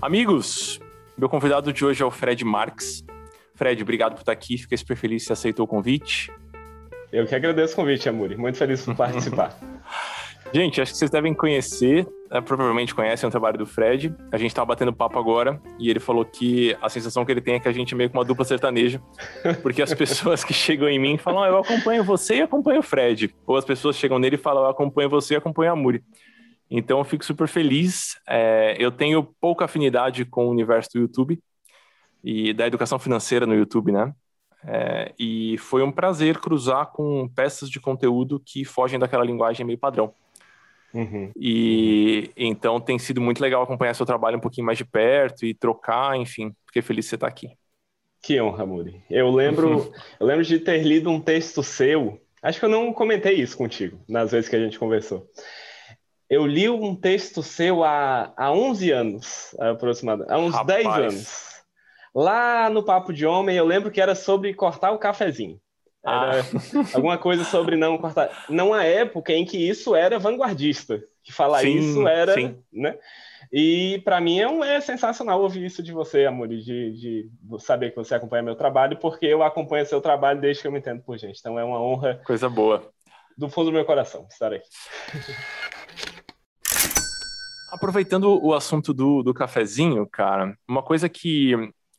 Amigos, meu convidado de hoje é o Fred Marques. Fred, obrigado por estar aqui. Fiquei super feliz que você aceitou o convite. Eu que agradeço o convite, Amuri. Muito feliz por participar. Gente, acho que vocês devem conhecer, né, provavelmente conhecem o trabalho do Fred. A gente estava batendo papo agora e ele falou que a sensação que ele tem é que a gente é meio que uma dupla sertaneja, porque as pessoas que chegam em mim falam, ah, eu acompanho você e acompanho o Fred. Ou as pessoas chegam nele e falam, eu acompanho você e acompanho a Muri. Então eu fico super feliz. É, eu tenho pouca afinidade com o universo do YouTube e da educação financeira no YouTube, né? É, e foi um prazer cruzar com peças de conteúdo que fogem daquela linguagem meio padrão. Uhum. E então tem sido muito legal acompanhar seu trabalho um pouquinho mais de perto e trocar, enfim. Fiquei feliz de você estar aqui. Que honra, Muri. Eu lembro, eu lembro de ter lido um texto seu. Acho que eu não comentei isso contigo nas vezes que a gente conversou eu li um texto seu há, há 11 anos, aproximadamente, há uns Rapaz. 10 anos. Lá no Papo de Homem, eu lembro que era sobre cortar o cafezinho. Era ah. alguma coisa sobre não cortar. Numa época em que isso era vanguardista, que falar sim, isso era. Sim. Né? E para mim é, um, é sensacional ouvir isso de você, amor, de, de saber que você acompanha meu trabalho, porque eu acompanho seu trabalho desde que eu me entendo por gente. Então é uma honra. Coisa boa. Do fundo do meu coração estar aqui. Aproveitando o assunto do, do cafezinho, cara, uma coisa que,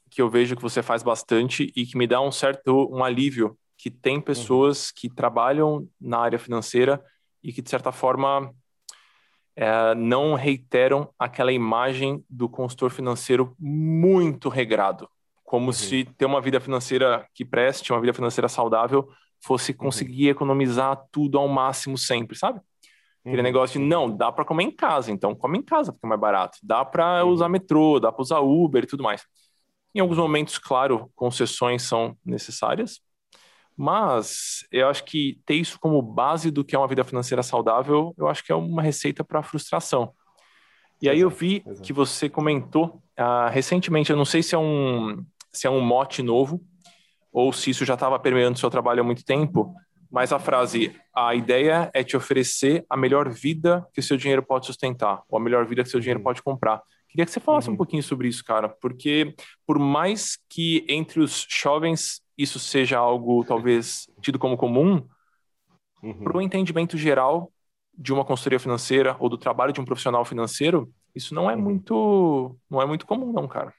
que eu vejo que você faz bastante e que me dá um certo um alívio, que tem pessoas uhum. que trabalham na área financeira e que, de certa forma, é, não reiteram aquela imagem do consultor financeiro muito regrado, como uhum. se ter uma vida financeira que preste, uma vida financeira saudável, fosse uhum. conseguir uhum. economizar tudo ao máximo sempre, sabe? Aquele uhum. negócio de, não, dá para comer em casa, então come em casa porque é mais barato. Dá para uhum. usar metrô, dá para usar Uber e tudo mais. Em alguns momentos, claro, concessões são necessárias, mas eu acho que ter isso como base do que é uma vida financeira saudável, eu acho que é uma receita para frustração. E aí eu vi que você comentou uh, recentemente, eu não sei se é um se é um mote novo ou se isso já estava permeando o seu trabalho há muito tempo, mas a frase, a ideia é te oferecer a melhor vida que seu dinheiro pode sustentar, ou a melhor vida que seu dinheiro uhum. pode comprar. Queria que você falasse uhum. um pouquinho sobre isso, cara, porque por mais que entre os jovens isso seja algo talvez tido como comum, uhum. para o entendimento geral de uma consultoria financeira ou do trabalho de um profissional financeiro, isso não é uhum. muito, não é muito comum, não, cara.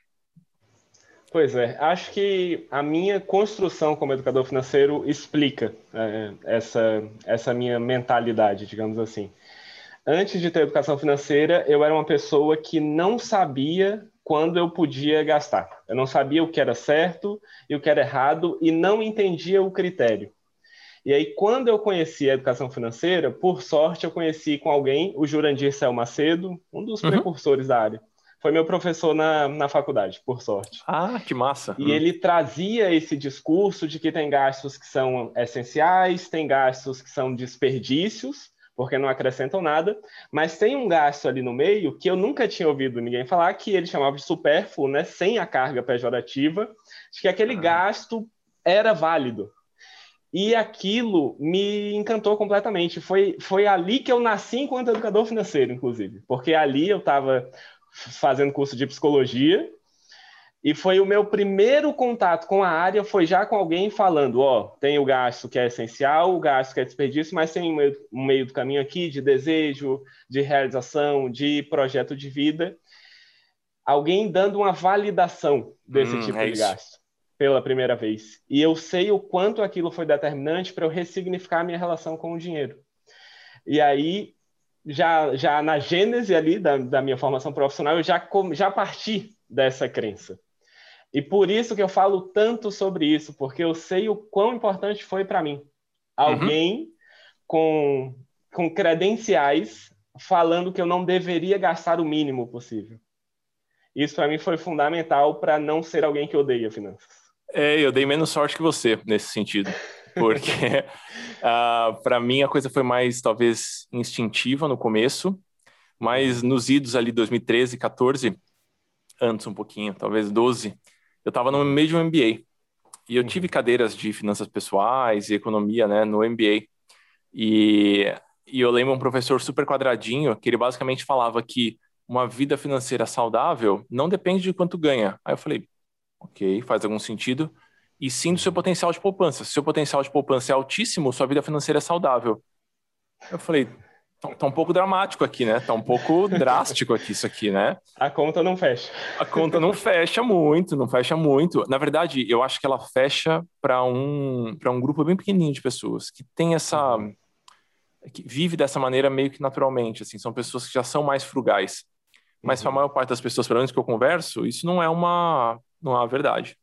Pois é, acho que a minha construção como educador financeiro explica é, essa, essa minha mentalidade, digamos assim. Antes de ter educação financeira, eu era uma pessoa que não sabia quando eu podia gastar. Eu não sabia o que era certo e o que era errado e não entendia o critério. E aí, quando eu conheci a educação financeira, por sorte, eu conheci com alguém, o Jurandir Cel Macedo, um dos uhum. precursores da área foi meu professor na, na faculdade, por sorte. Ah, que massa! E hum. ele trazia esse discurso de que tem gastos que são essenciais, tem gastos que são desperdícios, porque não acrescentam nada, mas tem um gasto ali no meio que eu nunca tinha ouvido ninguém falar, que ele chamava de supérfluo, né, sem a carga pejorativa, de que aquele ah. gasto era válido. E aquilo me encantou completamente. Foi, foi ali que eu nasci enquanto educador financeiro, inclusive, porque ali eu estava fazendo curso de psicologia. E foi o meu primeiro contato com a área, foi já com alguém falando, ó, tem o gasto que é essencial, o gasto que é desperdício, mas tem um meio, um meio do caminho aqui de desejo, de realização, de projeto de vida. Alguém dando uma validação desse hum, tipo é de isso. gasto pela primeira vez. E eu sei o quanto aquilo foi determinante para eu ressignificar a minha relação com o dinheiro. E aí já, já na gênese ali da, da minha formação profissional, eu já, já parti dessa crença. E por isso que eu falo tanto sobre isso, porque eu sei o quão importante foi para mim. Alguém uhum. com, com credenciais falando que eu não deveria gastar o mínimo possível. Isso para mim foi fundamental para não ser alguém que odeia finanças. É, eu dei menos sorte que você nesse sentido porque uh, ah, para mim a coisa foi mais talvez instintiva no começo, mas nos idos ali 2013, 14, antes um pouquinho, talvez 12, eu estava no meio de um MBA e eu tive uhum. cadeiras de finanças pessoais e economia, né, no MBA. E, e eu lembro um professor super quadradinho que ele basicamente falava que uma vida financeira saudável não depende de quanto ganha. Aí eu falei, ok, faz algum sentido. E sim do seu potencial de poupança. Se seu potencial de poupança é altíssimo, sua vida financeira é saudável. Eu falei, tá, tá um pouco dramático aqui, né? Tá um pouco drástico aqui isso aqui, né? A conta não fecha. A conta não fecha muito, não fecha muito. Na verdade, eu acho que ela fecha para um, um grupo bem pequenininho de pessoas que tem essa. Que vive dessa maneira meio que naturalmente. Assim, são pessoas que já são mais frugais. Mas uhum. para a maior parte das pessoas, pelo menos que eu converso, isso não é uma, não é uma verdade.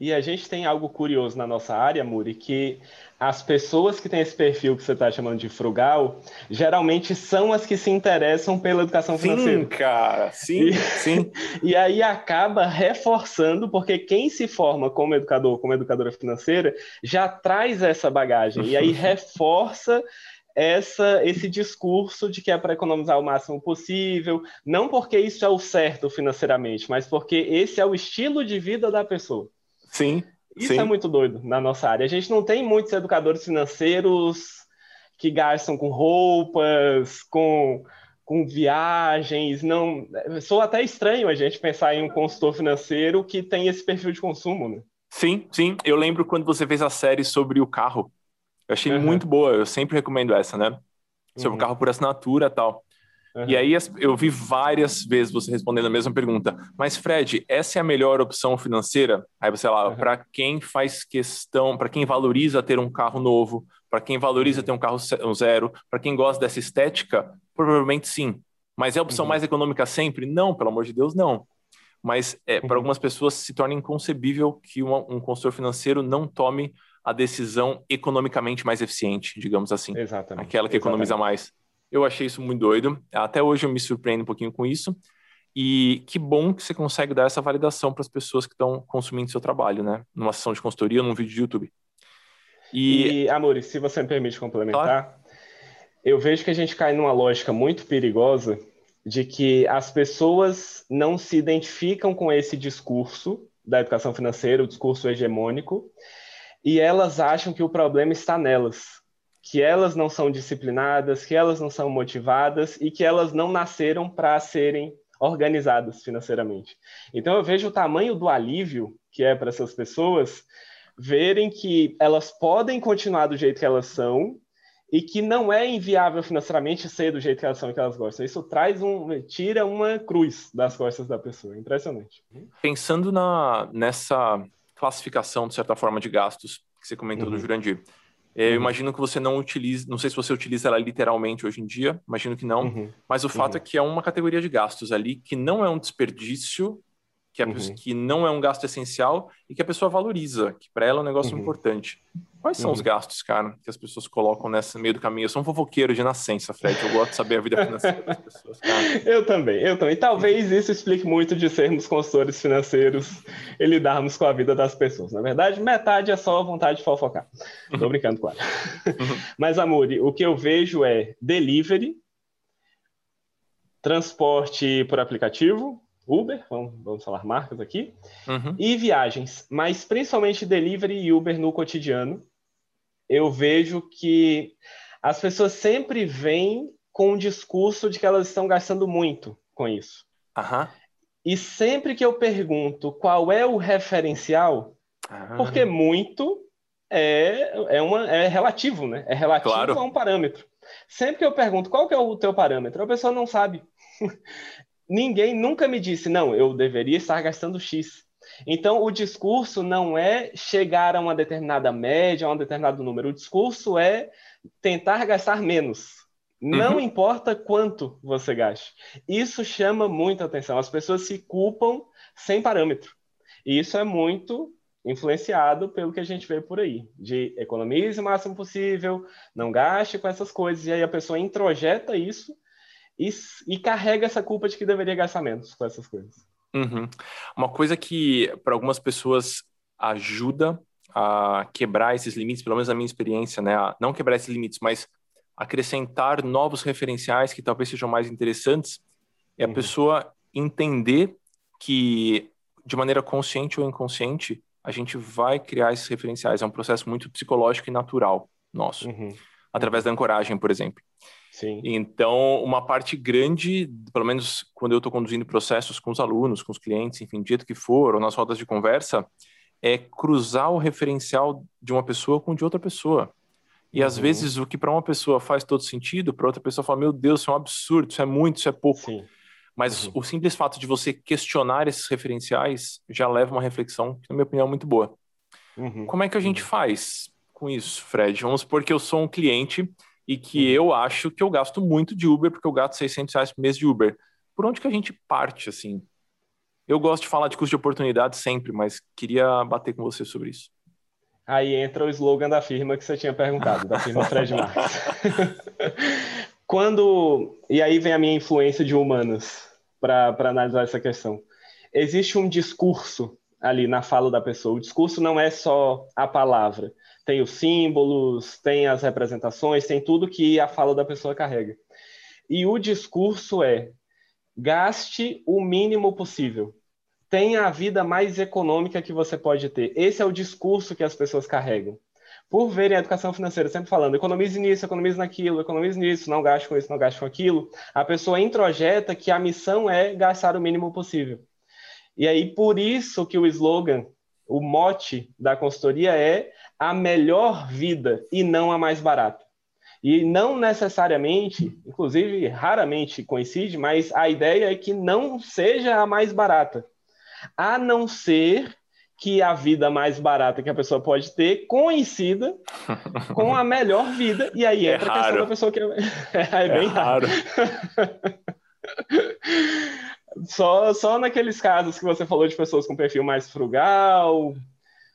E a gente tem algo curioso na nossa área, Muri, que as pessoas que têm esse perfil que você está chamando de frugal, geralmente são as que se interessam pela educação financeira. Sim, cara, sim, e, sim. E aí acaba reforçando, porque quem se forma como educador, como educadora financeira, já traz essa bagagem, e aí reforça essa, esse discurso de que é para economizar o máximo possível, não porque isso é o certo financeiramente, mas porque esse é o estilo de vida da pessoa. Sim. Isso sim. é muito doido na nossa área. A gente não tem muitos educadores financeiros que gastam com roupas, com, com viagens. Não, sou até estranho a gente pensar em um consultor financeiro que tem esse perfil de consumo, né? Sim, sim. Eu lembro quando você fez a série sobre o carro. Eu achei uhum. muito boa, eu sempre recomendo essa, né? Sobre uhum. o carro por assinatura e tal. Uhum. E aí eu vi várias vezes você respondendo a mesma pergunta. Mas Fred, essa é a melhor opção financeira? Aí você lá, para quem faz questão, para quem valoriza ter um carro novo, para quem valoriza uhum. ter um carro zero, para quem gosta dessa estética, provavelmente sim. Mas é a opção uhum. mais econômica sempre? Não, pelo amor de Deus, não. Mas é, para uhum. algumas pessoas se torna inconcebível que uma, um consultor financeiro não tome a decisão economicamente mais eficiente, digamos assim. Exatamente. Aquela que economiza mais. Eu achei isso muito doido. Até hoje eu me surpreendo um pouquinho com isso. E que bom que você consegue dar essa validação para as pessoas que estão consumindo seu trabalho, né? Numa sessão de consultoria, num vídeo de YouTube. E, e Amores, se você me permite complementar, claro. eu vejo que a gente cai numa lógica muito perigosa de que as pessoas não se identificam com esse discurso da educação financeira, o discurso hegemônico, e elas acham que o problema está nelas, que elas não são disciplinadas, que elas não são motivadas e que elas não nasceram para serem organizadas financeiramente. Então eu vejo o tamanho do alívio que é para essas pessoas verem que elas podem continuar do jeito que elas são e que não é inviável financeiramente ser do jeito que elas são e que elas gostam. Isso traz um tira uma cruz das costas da pessoa. Impressionante. Pensando na nessa classificação, de certa forma, de gastos que você comentou uhum. do Jurandir. É, eu uhum. imagino que você não utiliza, não sei se você utiliza ela literalmente hoje em dia, imagino que não, uhum. mas o fato uhum. é que é uma categoria de gastos ali que não é um desperdício, que, é, uhum. que não é um gasto essencial e que a pessoa valoriza, que para ela é um negócio uhum. importante. Quais são uhum. os gastos, cara, que as pessoas colocam nesse meio do caminho? Eu sou um fofoqueiro de nascença, Fred. Eu gosto de saber a vida financeira das pessoas, cara. Eu também, eu também. Talvez isso explique muito de sermos consultores financeiros e lidarmos com a vida das pessoas. Na verdade, metade é só vontade de fofocar. Tô brincando, claro. Uhum. Mas, Amori, o que eu vejo é delivery, transporte por aplicativo, Uber, vamos, vamos falar marcas aqui, uhum. e viagens, mas principalmente delivery e Uber no cotidiano. Eu vejo que as pessoas sempre vêm com o discurso de que elas estão gastando muito com isso. Uhum. E sempre que eu pergunto qual é o referencial, uhum. porque muito é, é, uma, é relativo, né? É relativo claro. a um parâmetro. Sempre que eu pergunto qual que é o teu parâmetro, a pessoa não sabe. ninguém nunca me disse, não, eu deveria estar gastando X. Então, o discurso não é chegar a uma determinada média, a um determinado número. O discurso é tentar gastar menos. Não uhum. importa quanto você gaste. Isso chama muita atenção. As pessoas se culpam sem parâmetro. E isso é muito influenciado pelo que a gente vê por aí, de economize o máximo possível, não gaste com essas coisas, e aí a pessoa introjeta isso e, e carrega essa culpa de que deveria gastar menos com essas coisas. Uhum. Uma coisa que para algumas pessoas ajuda a quebrar esses limites, pelo menos na minha experiência, né? A não quebrar esses limites, mas acrescentar novos referenciais que talvez sejam mais interessantes, é a uhum. pessoa entender que, de maneira consciente ou inconsciente, a gente vai criar esses referenciais. É um processo muito psicológico e natural nosso. Uhum. através da ancoragem, por exemplo. Sim. Então, uma parte grande, pelo menos quando eu estou conduzindo processos com os alunos, com os clientes, enfim, do jeito que for, ou nas rodas de conversa, é cruzar o referencial de uma pessoa com de outra pessoa. E uhum. às vezes o que para uma pessoa faz todo sentido, para outra pessoa fala: Meu Deus, isso é um absurdo, isso é muito, isso é pouco. Sim. Mas uhum. o simples fato de você questionar esses referenciais já leva uma reflexão, que, na minha opinião, é muito boa. Uhum. Como é que a gente uhum. faz com isso, Fred? Vamos supor que eu sou um cliente e que uhum. eu acho que eu gasto muito de Uber, porque eu gasto 600 reais por mês de Uber. Por onde que a gente parte, assim? Eu gosto de falar de custo de oportunidade sempre, mas queria bater com você sobre isso. Aí entra o slogan da firma que você tinha perguntado, da firma Fred Marques. Quando. E aí vem a minha influência de humanos para analisar essa questão. Existe um discurso ali na fala da pessoa. O discurso não é só a palavra. Tem os símbolos, tem as representações, tem tudo que a fala da pessoa carrega. E o discurso é: gaste o mínimo possível tenha a vida mais econômica que você pode ter. Esse é o discurso que as pessoas carregam. Por verem a educação financeira sempre falando, economize nisso, economize naquilo, economize nisso, não gaste com isso, não gaste com aquilo, a pessoa introjeta que a missão é gastar o mínimo possível. E aí, por isso que o slogan, o mote da consultoria é a melhor vida e não a mais barata. E não necessariamente, inclusive raramente coincide, mas a ideia é que não seja a mais barata a não ser que a vida mais barata que a pessoa pode ter coincida com a melhor vida, e aí é entra a questão da pessoa que é, é, é bem raro. só, só naqueles casos que você falou de pessoas com perfil mais frugal,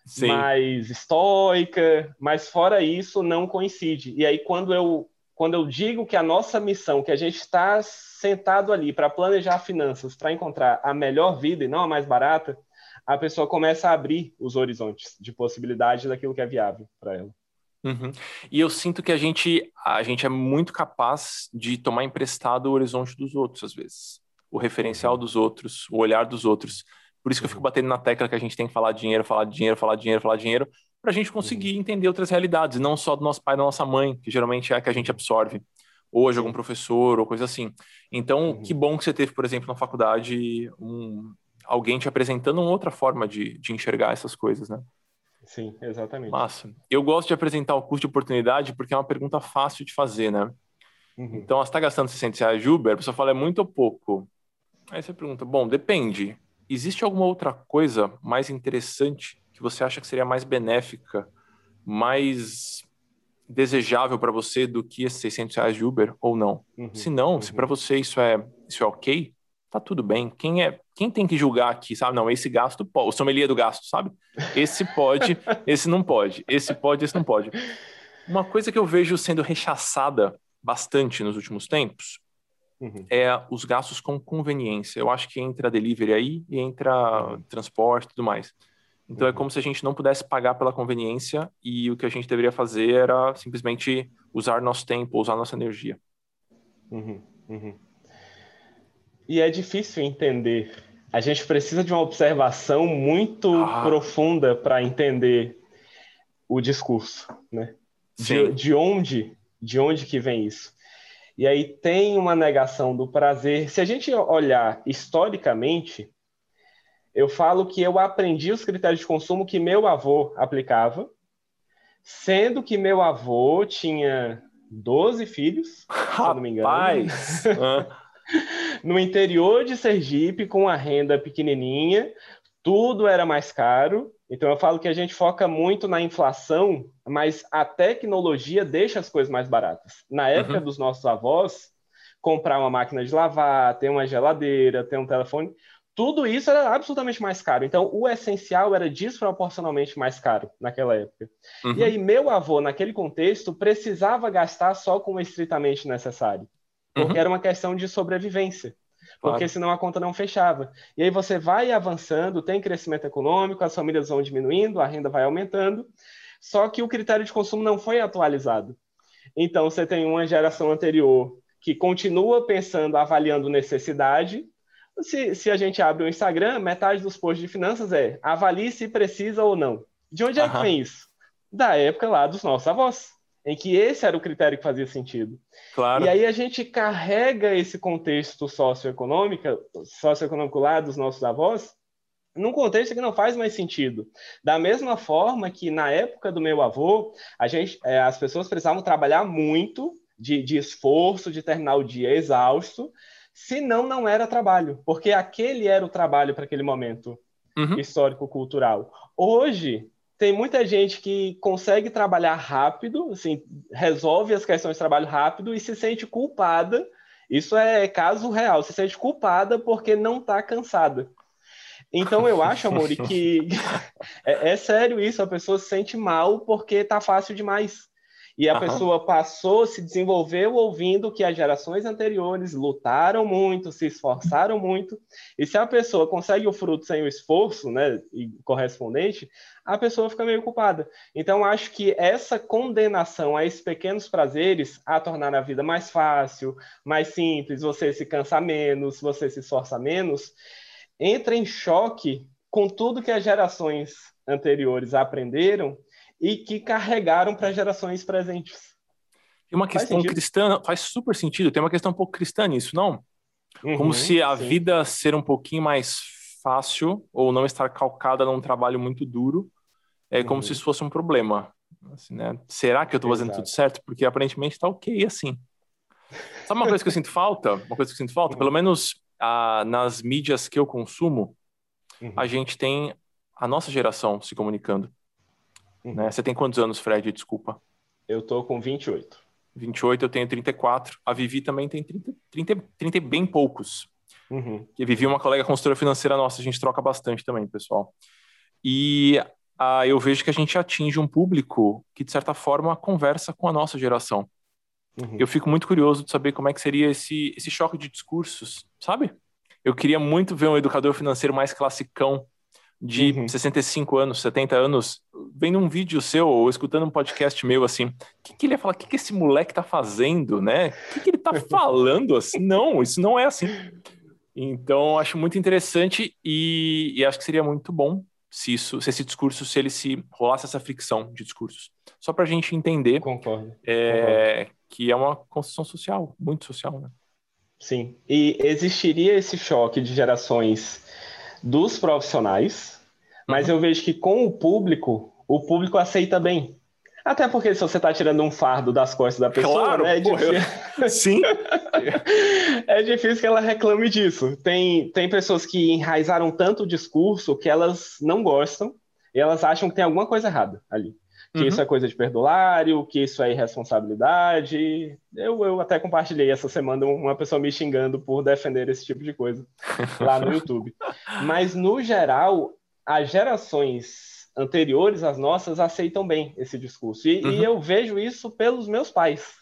Sim. mais estoica, mas fora isso não coincide. E aí quando eu quando eu digo que a nossa missão, que a gente está sentado ali para planejar finanças, para encontrar a melhor vida e não a mais barata, a pessoa começa a abrir os horizontes de possibilidade daquilo que é viável para ela. Uhum. E eu sinto que a gente, a gente é muito capaz de tomar emprestado o horizonte dos outros, às vezes. O referencial uhum. dos outros, o olhar dos outros. Por isso que eu fico uhum. batendo na tecla que a gente tem que falar dinheiro, falar dinheiro, falar dinheiro, falar dinheiro, para a gente conseguir uhum. entender outras realidades, não só do nosso pai e da nossa mãe, que geralmente é a que a gente absorve, ou de algum professor, ou coisa assim. Então, uhum. que bom que você teve, por exemplo, na faculdade, um, alguém te apresentando uma outra forma de, de enxergar essas coisas, né? Sim, exatamente. Massa. Eu gosto de apresentar o custo de oportunidade porque é uma pergunta fácil de fazer, né? Uhum. Então, você está gastando 600 reais de Uber, a pessoa fala, é muito ou pouco? Aí você pergunta, bom, depende. Existe alguma outra coisa mais interessante que você acha que seria mais benéfica, mais desejável para você do que esses 600 reais de Uber ou não? Uhum, se não, uhum. se para você isso é, isso é ok, tá tudo bem. Quem é, quem tem que julgar aqui, sabe? Não, esse gasto pode, o sommelier do gasto, sabe? Esse pode, esse não pode, esse pode, esse não pode. Uma coisa que eu vejo sendo rechaçada bastante nos últimos tempos uhum. é os gastos com conveniência. Eu acho que entra delivery aí e entra uhum. transporte e tudo mais. Então é uhum. como se a gente não pudesse pagar pela conveniência e o que a gente deveria fazer era simplesmente usar nosso tempo, usar nossa energia. Uhum, uhum. E é difícil entender. A gente precisa de uma observação muito ah. profunda para entender o discurso, né? De, de, onde, de onde que vem isso? E aí tem uma negação do prazer. Se a gente olhar historicamente, eu falo que eu aprendi os critérios de consumo que meu avô aplicava, sendo que meu avô tinha 12 filhos, se não me engano. no interior de Sergipe, com a renda pequenininha, tudo era mais caro. Então eu falo que a gente foca muito na inflação, mas a tecnologia deixa as coisas mais baratas. Na época uhum. dos nossos avós, comprar uma máquina de lavar, ter uma geladeira, ter um telefone, tudo isso era absolutamente mais caro. Então, o essencial era desproporcionalmente mais caro naquela época. Uhum. E aí, meu avô, naquele contexto, precisava gastar só com o estritamente necessário. Porque uhum. era uma questão de sobrevivência. Claro. Porque senão a conta não fechava. E aí você vai avançando, tem crescimento econômico, as famílias vão diminuindo, a renda vai aumentando. Só que o critério de consumo não foi atualizado. Então, você tem uma geração anterior que continua pensando, avaliando necessidade, se, se a gente abre o Instagram, metade dos posts de finanças é avalie se precisa ou não. De onde é que vem isso? Da época lá dos nossos avós. Em que esse era o critério que fazia sentido. Claro. E aí a gente carrega esse contexto socioeconômico, socioeconômico lá dos nossos avós, num contexto que não faz mais sentido. Da mesma forma que na época do meu avô, a gente, é, as pessoas precisavam trabalhar muito, de, de esforço, de terminar o dia exausto, senão não era trabalho, porque aquele era o trabalho para aquele momento uhum. histórico-cultural. Hoje, tem muita gente que consegue trabalhar rápido, assim, resolve as questões de trabalho rápido e se sente culpada. Isso é caso real, se sente culpada porque não está cansada. Então eu acho, Amori, que é, é, sério isso, a pessoa se sente mal porque está fácil demais. E a uhum. pessoa passou, se desenvolveu ouvindo que as gerações anteriores lutaram muito, se esforçaram muito. E se a pessoa consegue o fruto sem o esforço, né, e correspondente, a pessoa fica meio culpada. Então, acho que essa condenação a esses pequenos prazeres, a tornar a vida mais fácil, mais simples, você se cansa menos, você se esforça menos, entra em choque com tudo que as gerações anteriores aprenderam e que carregaram para gerações presentes. Tem uma questão faz cristã, faz super sentido, tem uma questão um pouco cristã nisso, não? Uhum, Como se a sim. vida ser um pouquinho mais fácil ou não estar calcada num trabalho muito duro é uhum. como se isso fosse um problema. Assim, né? Será que eu estou fazendo tudo certo? Porque aparentemente está ok assim. Sabe uma coisa que eu sinto falta? Uma coisa que eu sinto falta? Uhum. Pelo menos ah, nas mídias que eu consumo, uhum. a gente tem a nossa geração se comunicando. Uhum. Né? Você tem quantos anos, Fred? Desculpa. Eu tô com 28. 28, eu tenho 34. A Vivi também tem 30, 30, 30 e bem poucos. Uhum. A Vivi é uma colega consultora financeira nossa, a gente troca bastante também, pessoal. E ah, eu vejo que a gente atinge um público que, de certa forma, conversa com a nossa geração. Uhum. Eu fico muito curioso de saber como é que seria esse, esse choque de discursos, sabe? Eu queria muito ver um educador financeiro mais classicão, de uhum. 65 anos, 70 anos, vendo um vídeo seu ou escutando um podcast meu assim, o que, que ele ia falar? O que, que esse moleque tá fazendo, né? O que, que ele tá falando assim? Não, isso não é assim. Então, acho muito interessante e, e, acho que seria muito bom se isso, se esse discurso, se ele se rolasse essa fricção de discursos. Só para a gente entender Concordo. É, Concordo. que é uma construção social, muito social, né? Sim. E existiria esse choque de gerações dos profissionais, mas uhum. eu vejo que com o público, o público aceita bem. Até porque se você está tirando um fardo das costas da pessoa, claro, né, é difícil. Eu... Sim. é difícil que ela reclame disso. Tem, tem pessoas que enraizaram tanto o discurso que elas não gostam e elas acham que tem alguma coisa errada ali que uhum. isso é coisa de perdulário, que isso é irresponsabilidade. Eu, eu até compartilhei essa semana uma pessoa me xingando por defender esse tipo de coisa lá no YouTube. Mas, no geral, as gerações anteriores às nossas aceitam bem esse discurso. E, uhum. e eu vejo isso pelos meus pais.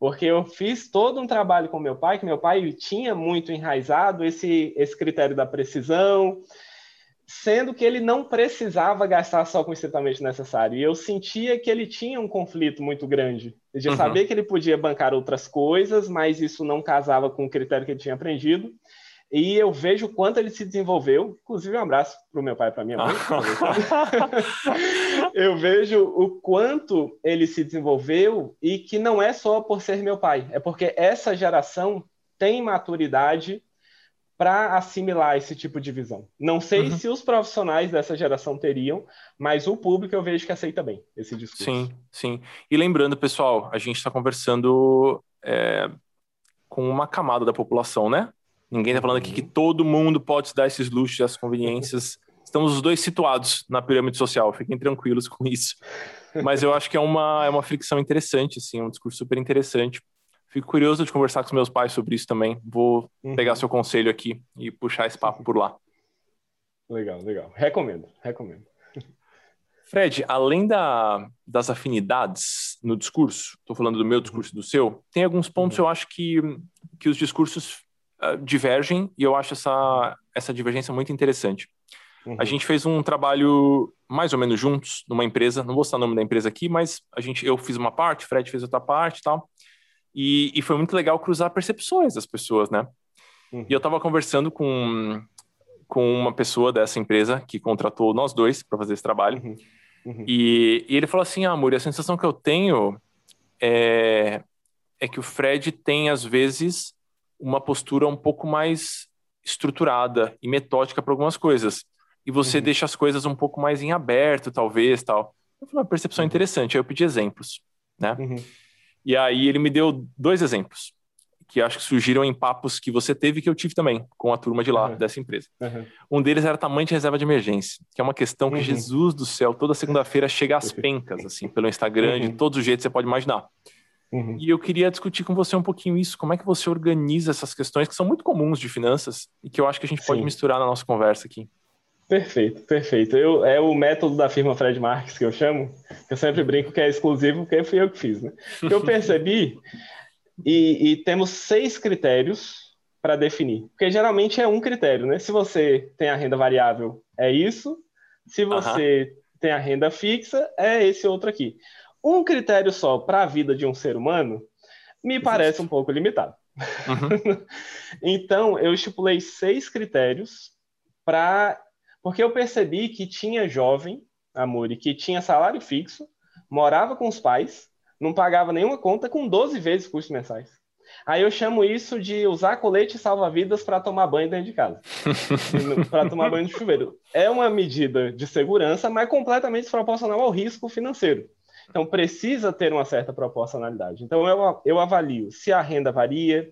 Porque eu fiz todo um trabalho com meu pai, que meu pai tinha muito enraizado esse, esse critério da precisão, sendo que ele não precisava gastar só com o estritamente necessário. E eu sentia que ele tinha um conflito muito grande, de uhum. saber que ele podia bancar outras coisas, mas isso não casava com o critério que ele tinha aprendido. E eu vejo o quanto ele se desenvolveu, inclusive um abraço para o meu pai e para minha mãe. eu vejo o quanto ele se desenvolveu e que não é só por ser meu pai, é porque essa geração tem maturidade para assimilar esse tipo de visão. Não sei uhum. se os profissionais dessa geração teriam, mas o público eu vejo que aceita bem esse discurso. Sim, sim. E lembrando, pessoal, a gente está conversando é, com uma camada da população, né? Ninguém está falando aqui que todo mundo pode se dar esses luxos, essas conveniências. Estamos os dois situados na pirâmide social, fiquem tranquilos com isso. Mas eu acho que é uma, é uma fricção interessante, assim, um discurso super interessante Fico curioso de conversar com os meus pais sobre isso também. Vou uhum. pegar seu conselho aqui e puxar esse papo por lá. Legal, legal. Recomendo, recomendo. Fred, além da, das afinidades no discurso, estou falando do meu discurso e do seu, tem alguns pontos uhum. eu acho que, que os discursos uh, divergem e eu acho essa, essa divergência muito interessante. Uhum. A gente fez um trabalho mais ou menos juntos numa empresa, não vou citar o nome da empresa aqui, mas a gente, eu fiz uma parte, Fred fez outra parte e tal. E, e foi muito legal cruzar percepções das pessoas, né? Uhum. E eu estava conversando com, com uma pessoa dessa empresa que contratou nós dois para fazer esse trabalho. Uhum. Uhum. E, e, ele falou assim: ah, Amor, a sensação que eu tenho é, é que o Fred tem, às vezes, uma postura um pouco mais estruturada e metódica para algumas coisas. E você uhum. deixa as coisas um pouco mais em aberto, talvez, tal. Foi uma percepção uhum. interessante. Aí eu pedi exemplos, né? Uhum. E aí ele me deu dois exemplos que acho que surgiram em papos que você teve e que eu tive também com a turma de lá uhum. dessa empresa. Uhum. Um deles era tamanho de reserva de emergência, que é uma questão que uhum. Jesus do céu toda segunda-feira chega às pencas assim pelo Instagram de uhum. todos os jeitos que você pode imaginar. Uhum. E eu queria discutir com você um pouquinho isso, como é que você organiza essas questões que são muito comuns de finanças e que eu acho que a gente Sim. pode misturar na nossa conversa aqui. Perfeito, perfeito. Eu, é o método da firma Fred Marques que eu chamo, que eu sempre brinco que é exclusivo, porque fui eu que fiz, né? Eu percebi, e, e temos seis critérios para definir, porque geralmente é um critério, né? Se você tem a renda variável, é isso. Se você tem a renda fixa, é esse outro aqui um critério só para a vida de um ser humano me Existe. parece um pouco limitado. Uhum. então, eu estipulei seis critérios para. Porque eu percebi que tinha jovem, Amori, que tinha salário fixo, morava com os pais, não pagava nenhuma conta com 12 vezes custos mensais. Aí eu chamo isso de usar colete salva-vidas para tomar banho dentro de casa. para tomar banho de chuveiro. É uma medida de segurança, mas completamente desproporcional ao risco financeiro. Então, precisa ter uma certa proporcionalidade. Então, eu, eu avalio se a renda varia,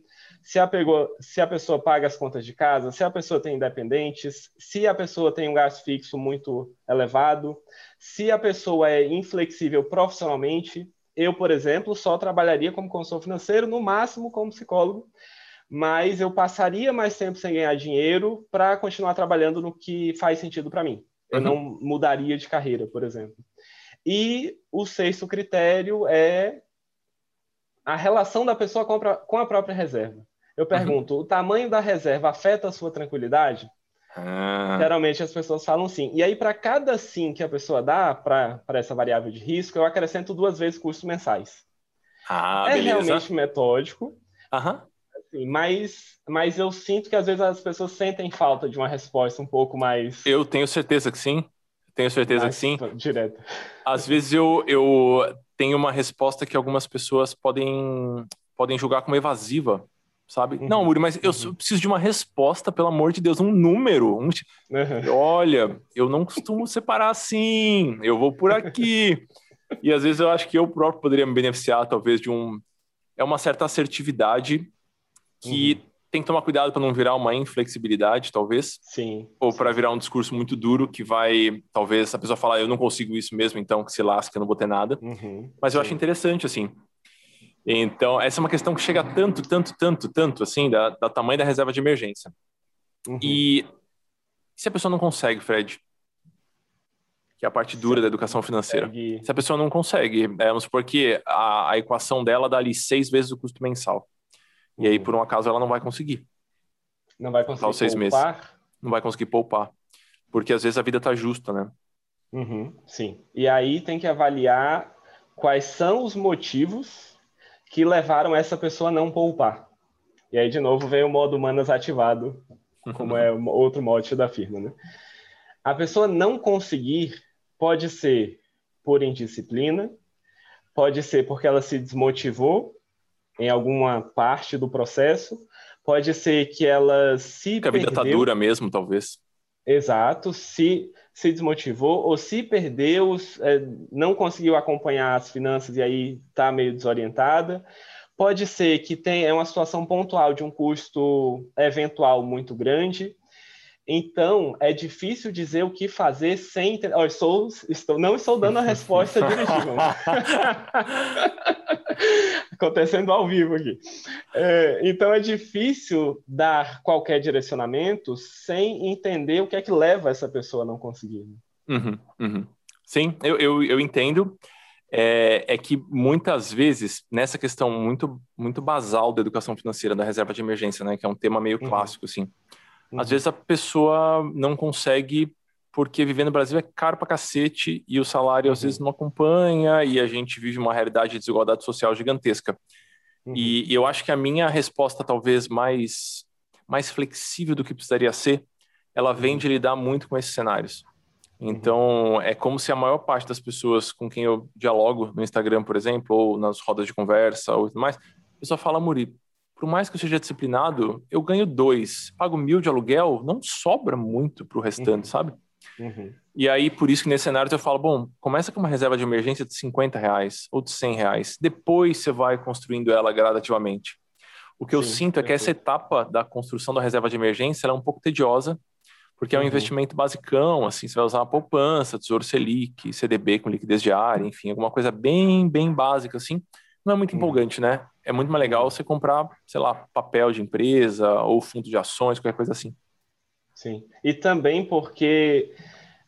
se a, pegou, se a pessoa paga as contas de casa, se a pessoa tem independentes, se a pessoa tem um gasto fixo muito elevado, se a pessoa é inflexível profissionalmente. Eu, por exemplo, só trabalharia como consultor financeiro, no máximo como psicólogo, mas eu passaria mais tempo sem ganhar dinheiro para continuar trabalhando no que faz sentido para mim. Eu uhum. não mudaria de carreira, por exemplo. E o sexto critério é a relação da pessoa com a própria reserva. Eu uhum. pergunto, uhum. o tamanho da reserva afeta a sua tranquilidade? Ah. Geralmente as pessoas falam sim. E aí, para cada sim que a pessoa dá para essa variável de risco, eu acrescento duas vezes custos mensais. Ah, é beleza. realmente metódico. Uhum. Assim, mas, mas eu sinto que às vezes as pessoas sentem falta de uma resposta um pouco mais. Eu tenho certeza que sim. Tenho certeza que sim. Direto. Às vezes eu, eu tenho uma resposta que algumas pessoas podem, podem julgar como evasiva, sabe? Uhum. Não, Muri, mas eu uhum. preciso de uma resposta, pelo amor de Deus, um número. Um... Uhum. Olha, eu não costumo separar assim, eu vou por aqui. e às vezes eu acho que eu próprio poderia me beneficiar, talvez, de um. É uma certa assertividade que uhum tem que tomar cuidado para não virar uma inflexibilidade, talvez. Sim. Ou para virar um discurso muito duro que vai, talvez, a pessoa falar, eu não consigo isso mesmo, então que se lasque, eu não vou ter nada. Uhum, Mas eu sim. acho interessante, assim. Então, essa é uma questão que chega tanto, tanto, tanto, tanto, assim, da, da tamanho da reserva de emergência. Uhum. E se a pessoa não consegue, Fred? Que é a parte dura da educação financeira. Consegue... Se a pessoa não consegue, é, vamos supor que a, a equação dela dá ali seis vezes o custo mensal. E aí, por um acaso, ela não vai conseguir. Não vai conseguir seis poupar? Meses. Não vai conseguir poupar. Porque às vezes a vida tá justa, né? Uhum, sim. E aí tem que avaliar quais são os motivos que levaram essa pessoa a não poupar. E aí, de novo, vem o modo humanas ativado, como é outro mote da firma, né? A pessoa não conseguir pode ser por indisciplina, pode ser porque ela se desmotivou em alguma parte do processo. Pode ser que ela se que a vida está dura mesmo, talvez. Exato, se se desmotivou ou se perdeu, é, não conseguiu acompanhar as finanças e aí está meio desorientada. Pode ser que tenha é uma situação pontual de um custo eventual muito grande. Então, é difícil dizer o que fazer sem. Oh, estou, estou, não estou dando a resposta diretiva. Acontecendo ao vivo aqui. É, então, é difícil dar qualquer direcionamento sem entender o que é que leva essa pessoa a não conseguir. Uhum, uhum. Sim, eu, eu, eu entendo. É, é, que muitas vezes, nessa questão muito, muito basal da educação financeira, da reserva de emergência, né, que é um tema meio uhum. clássico, assim Uhum. Às vezes a pessoa não consegue porque viver no Brasil é caro pra cacete e o salário uhum. às vezes não acompanha e a gente vive uma realidade de desigualdade social gigantesca. Uhum. E, e, eu acho que a minha resposta talvez mais mais flexível do que precisaria ser, ela vem uhum. de lidar muito com esses cenários. Então, é como se a maior parte das pessoas com quem eu dialogo no Instagram, por exemplo, ou nas rodas de conversa, ou tudo mais, a pessoa fala, Muri, por mais que eu seja disciplinado, eu ganho dois, pago mil de aluguel, não sobra muito para o restante, uhum. sabe? Uhum. E aí, por isso que nesse cenário eu falo, bom, começa com uma reserva de emergência de 50 reais ou de 100 reais, depois você vai construindo ela gradativamente. O que Sim, eu sinto é que essa etapa da construção da reserva de emergência é um pouco tediosa, porque é um uhum. investimento basicão, assim, você vai usar uma poupança, Tesouro Selic, CDB com liquidez diária, enfim, alguma coisa bem, bem básica, assim. Não é muito empolgante, né? É muito mais legal você comprar, sei lá, papel de empresa ou fundo de ações, qualquer coisa assim. Sim. E também porque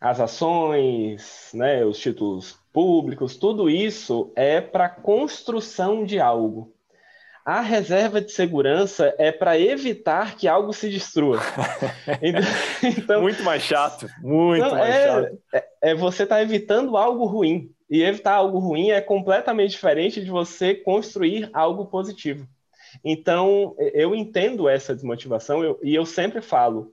as ações, né, os títulos públicos, tudo isso é para construção de algo. A reserva de segurança é para evitar que algo se destrua. então, muito mais chato, muito então, mais é, chato. É, é você estar tá evitando algo ruim. E evitar algo ruim é completamente diferente de você construir algo positivo. Então, eu entendo essa desmotivação eu, e eu sempre falo: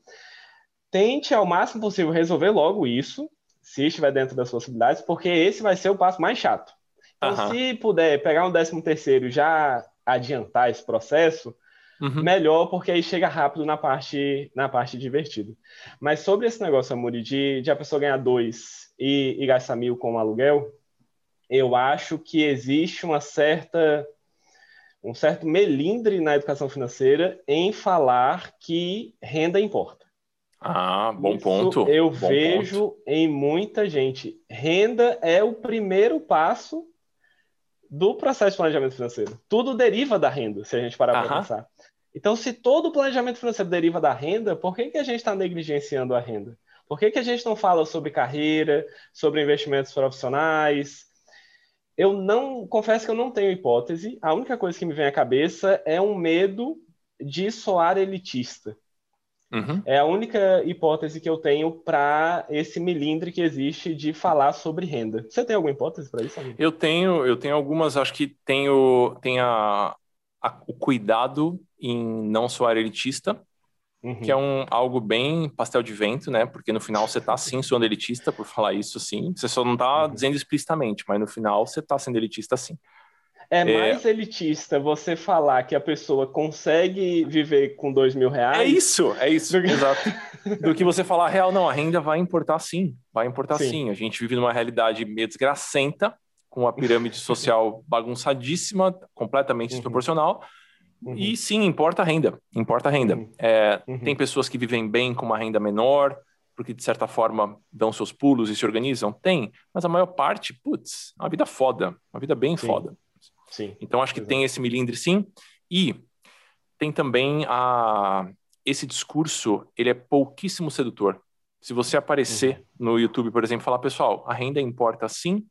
tente ao máximo possível resolver logo isso, se estiver dentro das possibilidades, porque esse vai ser o passo mais chato. Então, uhum. se puder pegar um décimo terceiro já adiantar esse processo, uhum. melhor, porque aí chega rápido na parte, na parte divertida. Mas sobre esse negócio, Amuri, de, de a pessoa ganhar dois e, e gastar mil com aluguel, eu acho que existe uma certa um certo melindre na educação financeira em falar que renda importa. Ah, bom Isso ponto. Eu bom vejo ponto. em muita gente. Renda é o primeiro passo do processo de planejamento financeiro. Tudo deriva da renda, se a gente parar para pensar. Então, se todo o planejamento financeiro deriva da renda, por que, que a gente está negligenciando a renda? Por que, que a gente não fala sobre carreira, sobre investimentos profissionais? Eu não confesso que eu não tenho hipótese. A única coisa que me vem à cabeça é um medo de soar elitista. Uhum. É a única hipótese que eu tenho para esse milindre que existe de falar sobre renda. Você tem alguma hipótese para isso? Amigo? Eu tenho, eu tenho algumas. Acho que tenho, tem a, a, o cuidado em não soar elitista, uhum. que é um algo bem pastel de vento, né? Porque no final você está sim soando elitista por falar isso, sim. Você só não está uhum. dizendo explicitamente, mas no final você está sendo elitista, sim. É, é mais elitista você falar que a pessoa consegue viver com dois mil reais. É isso, é isso, do... exato. Do que você falar, real, não, a renda vai importar sim, vai importar sim. sim. A gente vive numa realidade meio desgracenta, com uma pirâmide social bagunçadíssima, completamente uhum. desproporcional. Uhum. E sim, importa a renda, importa a renda. Uhum. É, uhum. Tem pessoas que vivem bem com uma renda menor, porque de certa forma dão seus pulos e se organizam? Tem, mas a maior parte, putz, uma vida foda, uma vida bem sim. foda. Sim. Então acho que Exato. tem esse milindre sim. E tem também a esse discurso, ele é pouquíssimo sedutor. Se você aparecer uhum. no YouTube, por exemplo, falar, pessoal, a renda importa sim,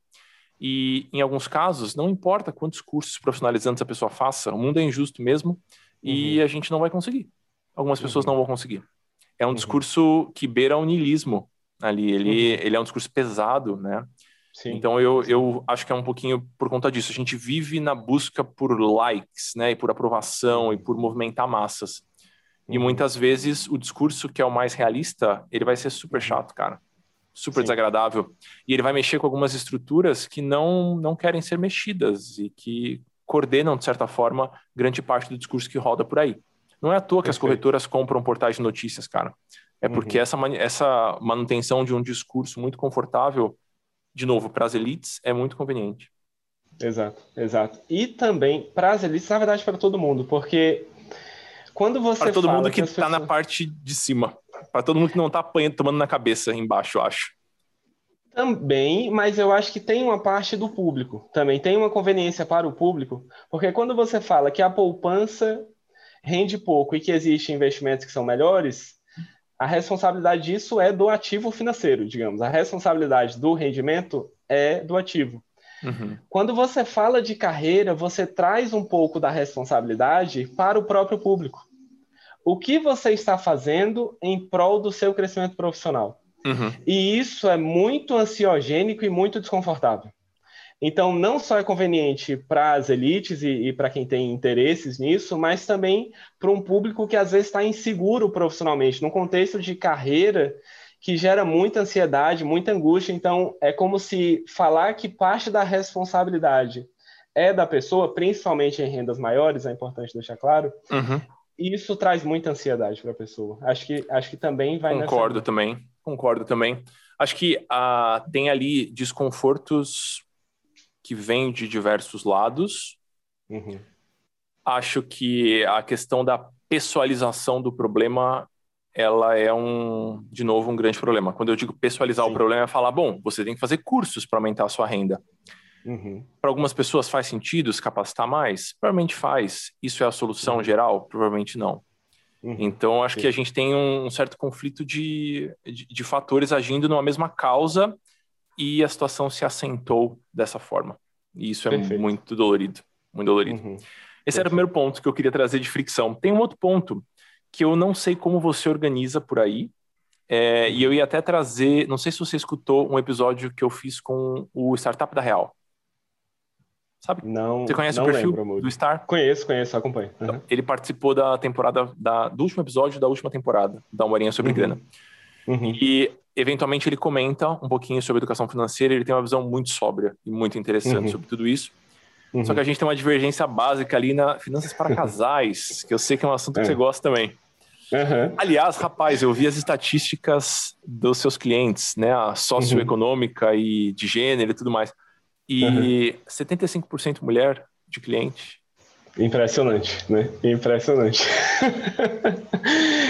e em alguns casos, não importa quantos cursos profissionalizantes a pessoa faça, o mundo é injusto mesmo, uhum. e a gente não vai conseguir. Algumas pessoas uhum. não vão conseguir. É um uhum. discurso que beira o niilismo ali, ele, uhum. ele é um discurso pesado, né? Sim. Então eu, eu acho que é um pouquinho por conta disso. A gente vive na busca por likes, né, e por aprovação e por movimentar massas. E uhum. muitas vezes o discurso que é o mais realista, ele vai ser super uhum. chato, cara. Super Sim. desagradável. E ele vai mexer com algumas estruturas que não, não querem ser mexidas e que coordenam, de certa forma, grande parte do discurso que roda por aí. Não é à toa que Perfeito. as corretoras compram portais de notícias, cara. É porque uhum. essa, essa manutenção de um discurso muito confortável de novo, para as elites é muito conveniente. Exato, exato. E também para as elites, na verdade, para todo mundo, porque quando você para todo mundo que está pessoas... na parte de cima, para todo mundo que não está apanhando, tomando na cabeça embaixo, eu acho. Também, mas eu acho que tem uma parte do público. Também tem uma conveniência para o público, porque quando você fala que a poupança rende pouco e que existem investimentos que são melhores, a responsabilidade disso é do ativo financeiro, digamos. A responsabilidade do rendimento é do ativo. Uhum. Quando você fala de carreira, você traz um pouco da responsabilidade para o próprio público. O que você está fazendo em prol do seu crescimento profissional? Uhum. E isso é muito ansiogênico e muito desconfortável. Então, não só é conveniente para as elites e, e para quem tem interesses nisso, mas também para um público que às vezes está inseguro profissionalmente, num contexto de carreira que gera muita ansiedade, muita angústia. Então, é como se falar que parte da responsabilidade é da pessoa, principalmente em rendas maiores, é importante deixar claro. Uhum. Isso traz muita ansiedade para a pessoa. Acho que, acho que também vai Concordo nessa... também, concordo também. Acho que uh, tem ali desconfortos que vêm de diversos lados. Uhum. Acho que a questão da pessoalização do problema ela é um, de novo, um grande problema. Quando eu digo pessoalizar Sim. o problema, é falar, bom, você tem que fazer cursos para aumentar a sua renda. Uhum. Para algumas pessoas faz sentido se capacitar mais? Provavelmente faz. Isso é a solução uhum. geral? Provavelmente não. Uhum. Então, acho Sim. que a gente tem um, certo conflito de, de, de, fatores agindo numa mesma causa e a situação se assentou dessa forma. E isso é Perfeito. muito dolorido. Muito dolorido. Uhum. Esse Perfeito. era o primeiro ponto que eu queria trazer de fricção. Tem um outro ponto que eu não sei como você organiza por aí. É, e eu ia até trazer, não sei se você escutou um episódio que eu fiz com o Startup da Real. Sabe? Não. Você conhece não o perfil lembro, do Star? Conheço, conheço, acompanho. Uhum. Ele participou da temporada da, do último episódio da última temporada da Uma sobre uhum. Grana. Uhum. E eventualmente ele comenta um pouquinho sobre educação financeira. Ele tem uma visão muito sóbria e muito interessante uhum. sobre tudo isso. Só que a gente tem uma divergência básica ali na finanças para casais, que eu sei que é um assunto que é. você gosta também. Uhum. Aliás, rapaz, eu vi as estatísticas dos seus clientes, né? A socioeconômica uhum. e de gênero e tudo mais. E uhum. 75% mulher de cliente. Impressionante, né? Impressionante.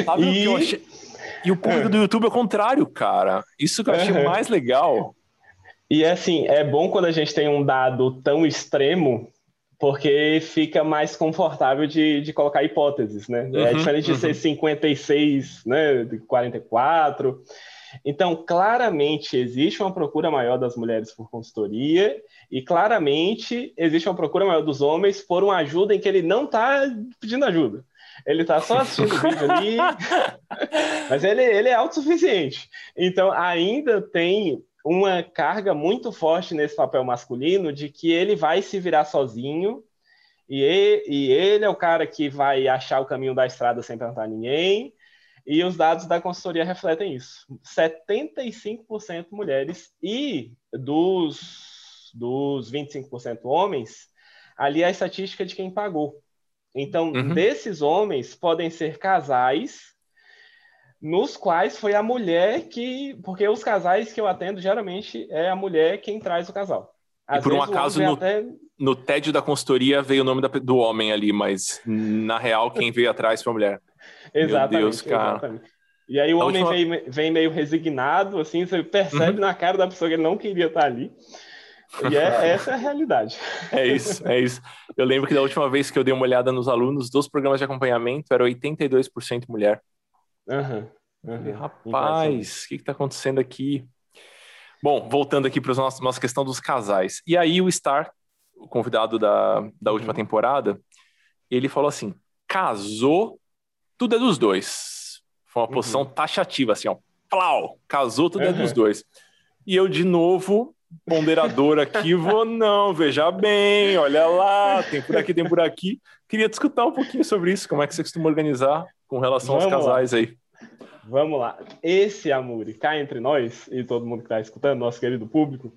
Sabe e... o que eu achei? E o público do YouTube é o contrário, cara. Isso que eu achei mais legal. E assim, é bom quando a gente tem um dado tão extremo porque fica mais confortável de, de colocar hipóteses, né? É uhum, é diferente uhum. de ser 56, né, de 44. Então, claramente existe uma procura maior das mulheres por consultoria e claramente existe uma procura maior dos homens por uma ajuda em que ele não está pedindo ajuda. Ele está só assistindo o vídeo ali, mas ele, ele é autossuficiente. Então, ainda tem uma carga muito forte nesse papel masculino de que ele vai se virar sozinho e ele, e ele é o cara que vai achar o caminho da estrada sem perguntar a ninguém. E os dados da consultoria refletem isso. 75% mulheres e dos, dos 25% homens, ali é a estatística de quem pagou. Então, uhum. desses homens, podem ser casais nos quais foi a mulher que. Porque os casais que eu atendo, geralmente, é a mulher quem traz o casal. Às e por um acaso, no, até... no TED da consultoria veio o nome da, do homem ali, mas na real, quem veio atrás foi a mulher. exatamente. Meu Deus, cara. Exatamente. E aí o a homem última... vem, vem, meio resignado, assim, você percebe uhum. na cara da pessoa que ele não queria estar ali. E é, essa é a realidade. É isso, é isso. Eu lembro que da última vez que eu dei uma olhada nos alunos dos programas de acompanhamento, era 82% mulher. Uhum, uhum. Rapaz, o que está acontecendo aqui? Bom, voltando aqui para a nossa, questão dos casais. E aí o Star, o convidado da, da última uhum. temporada, ele falou assim, casou, tudo é dos dois. Foi uma posição uhum. taxativa, assim, ó. Plau, casou, tudo é dos dois. E eu, de novo, ponderador aqui, vou, não, veja bem, olha lá, tem por aqui, tem por aqui. Queria te escutar um pouquinho sobre isso, como é que você costuma organizar com relação Vamos aos casais lá. aí. Vamos lá. Esse, Amuri, cá entre nós e todo mundo que está escutando, nosso querido público,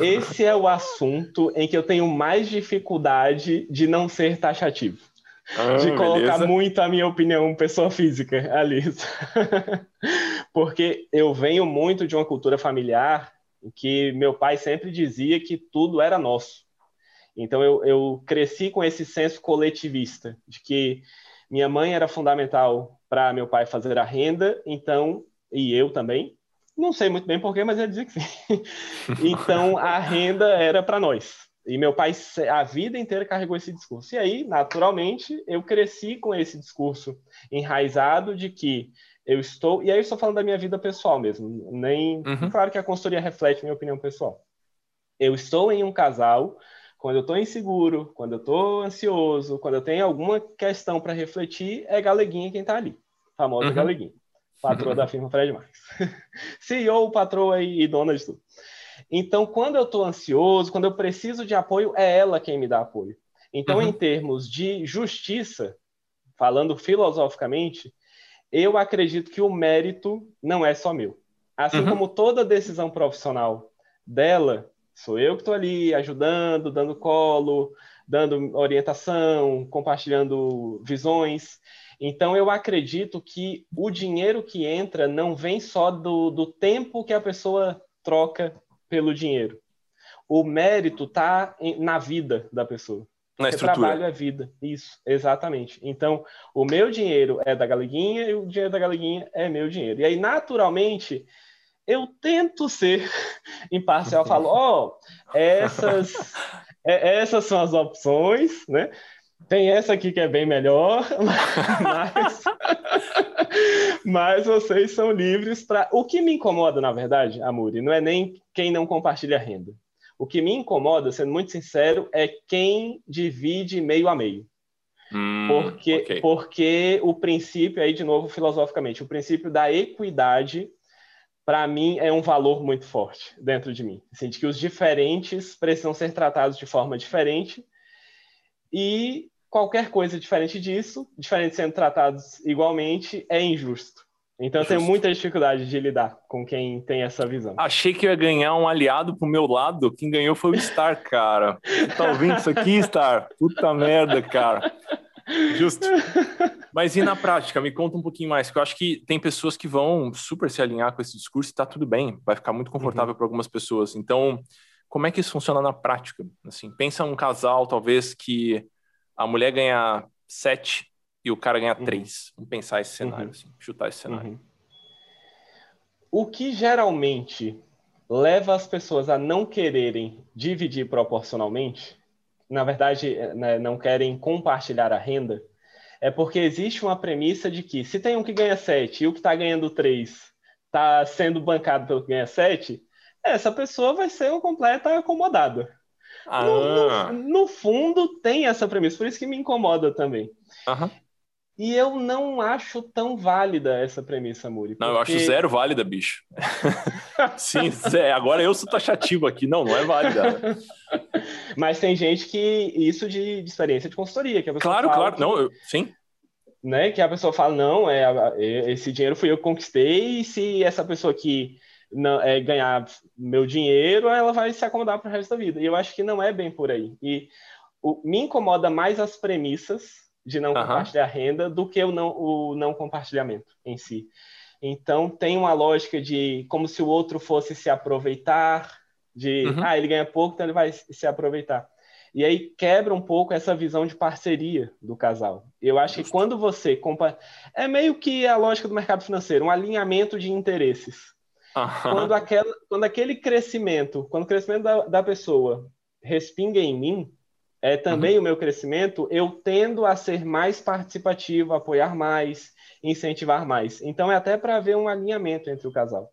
esse é o assunto em que eu tenho mais dificuldade de não ser taxativo. Ah, de colocar beleza. muito a minha opinião pessoa física ali. Porque eu venho muito de uma cultura familiar em que meu pai sempre dizia que tudo era nosso. Então eu, eu cresci com esse senso coletivista, de que minha mãe era fundamental para meu pai fazer a renda, então, e eu também. Não sei muito bem porquê, mas ele dizia que sim. então, a renda era para nós. E meu pai, a vida inteira, carregou esse discurso. E aí, naturalmente, eu cresci com esse discurso enraizado de que eu estou. E aí, eu estou falando da minha vida pessoal mesmo. Nem. Uhum. Claro que a consultoria reflete minha opinião pessoal. Eu estou em um casal quando eu estou inseguro, quando eu estou ansioso, quando eu tenho alguma questão para refletir, é Galeguinha quem está ali. Famosa uhum. Galeguinha. Patroa da firma Fred Marques. CEO, patroa e dona de tudo. Então, quando eu estou ansioso, quando eu preciso de apoio, é ela quem me dá apoio. Então, uhum. em termos de justiça, falando filosoficamente, eu acredito que o mérito não é só meu. Assim uhum. como toda decisão profissional dela, sou eu que estou ali ajudando, dando colo, dando orientação, compartilhando visões. Então, eu acredito que o dinheiro que entra não vem só do, do tempo que a pessoa troca pelo dinheiro. O mérito está na vida da pessoa. Na Porque estrutura. trabalho é vida. Isso, exatamente. Então, o meu dinheiro é da galeguinha e o dinheiro da galeguinha é meu dinheiro. E aí, naturalmente, eu tento ser imparcial. Eu falo, ó, oh, essas, é, essas são as opções, né? Tem essa aqui que é bem melhor, mas, mas vocês são livres para. O que me incomoda, na verdade, Amuri, não é nem quem não compartilha renda. O que me incomoda, sendo muito sincero, é quem divide meio a meio. Hum, porque, okay. porque o princípio, aí de novo, filosoficamente, o princípio da equidade, para mim, é um valor muito forte dentro de mim. Assim, de que os diferentes precisam ser tratados de forma diferente e qualquer coisa diferente disso, diferente sendo tratados igualmente, é injusto. Então eu tenho muita dificuldade de lidar com quem tem essa visão. Achei que eu ia ganhar um aliado pro meu lado. Quem ganhou foi o Star, cara. tá ouvindo isso aqui, Star? Puta merda, cara. Justo. Mas e na prática? Me conta um pouquinho mais, que eu acho que tem pessoas que vão super se alinhar com esse discurso e tá tudo bem, vai ficar muito confortável uhum. para algumas pessoas. Então, como é que isso funciona na prática? Assim, pensa um casal, talvez, que a mulher ganha sete e o cara ganha uhum. três. Vamos pensar esse cenário, uhum. assim, chutar esse cenário. Uhum. O que geralmente leva as pessoas a não quererem dividir proporcionalmente, na verdade, né, não querem compartilhar a renda, é porque existe uma premissa de que se tem um que ganha sete e o que está ganhando três está sendo bancado pelo que ganha sete, essa pessoa vai ser uma completa acomodada. Ah. No, no, no, fundo, tem essa premissa, por isso que me incomoda também. Uhum. E eu não acho tão válida essa premissa, Muri. Não, eu acho zero válida, bicho. Sim, é, agora eu sou taxativo aqui. Não, não é válida. Mas tem gente que. Isso de, de experiência de consultoria. Que a claro, claro. Que, não, eu, sim. Né, que a pessoa fala, não, é, esse dinheiro fui eu que conquistei, e se essa pessoa aqui não, é, ganhar meu dinheiro, ela vai se acomodar para o resto da vida. E eu acho que não é bem por aí. E o, me incomoda mais as premissas de não uhum. compartilhar renda do que o não, o não compartilhamento em si. Então, tem uma lógica de como se o outro fosse se aproveitar, de, uhum. ah, ele ganha pouco, então ele vai se aproveitar. E aí quebra um pouco essa visão de parceria do casal. Eu acho Justo. que quando você compa... é meio que a lógica do mercado financeiro, um alinhamento de interesses. Uhum. Quando, aquela, quando aquele crescimento, quando o crescimento da, da pessoa respinga em mim, é também uhum. o meu crescimento, eu tendo a ser mais participativo, apoiar mais, incentivar mais. Então, é até para haver um alinhamento entre o casal.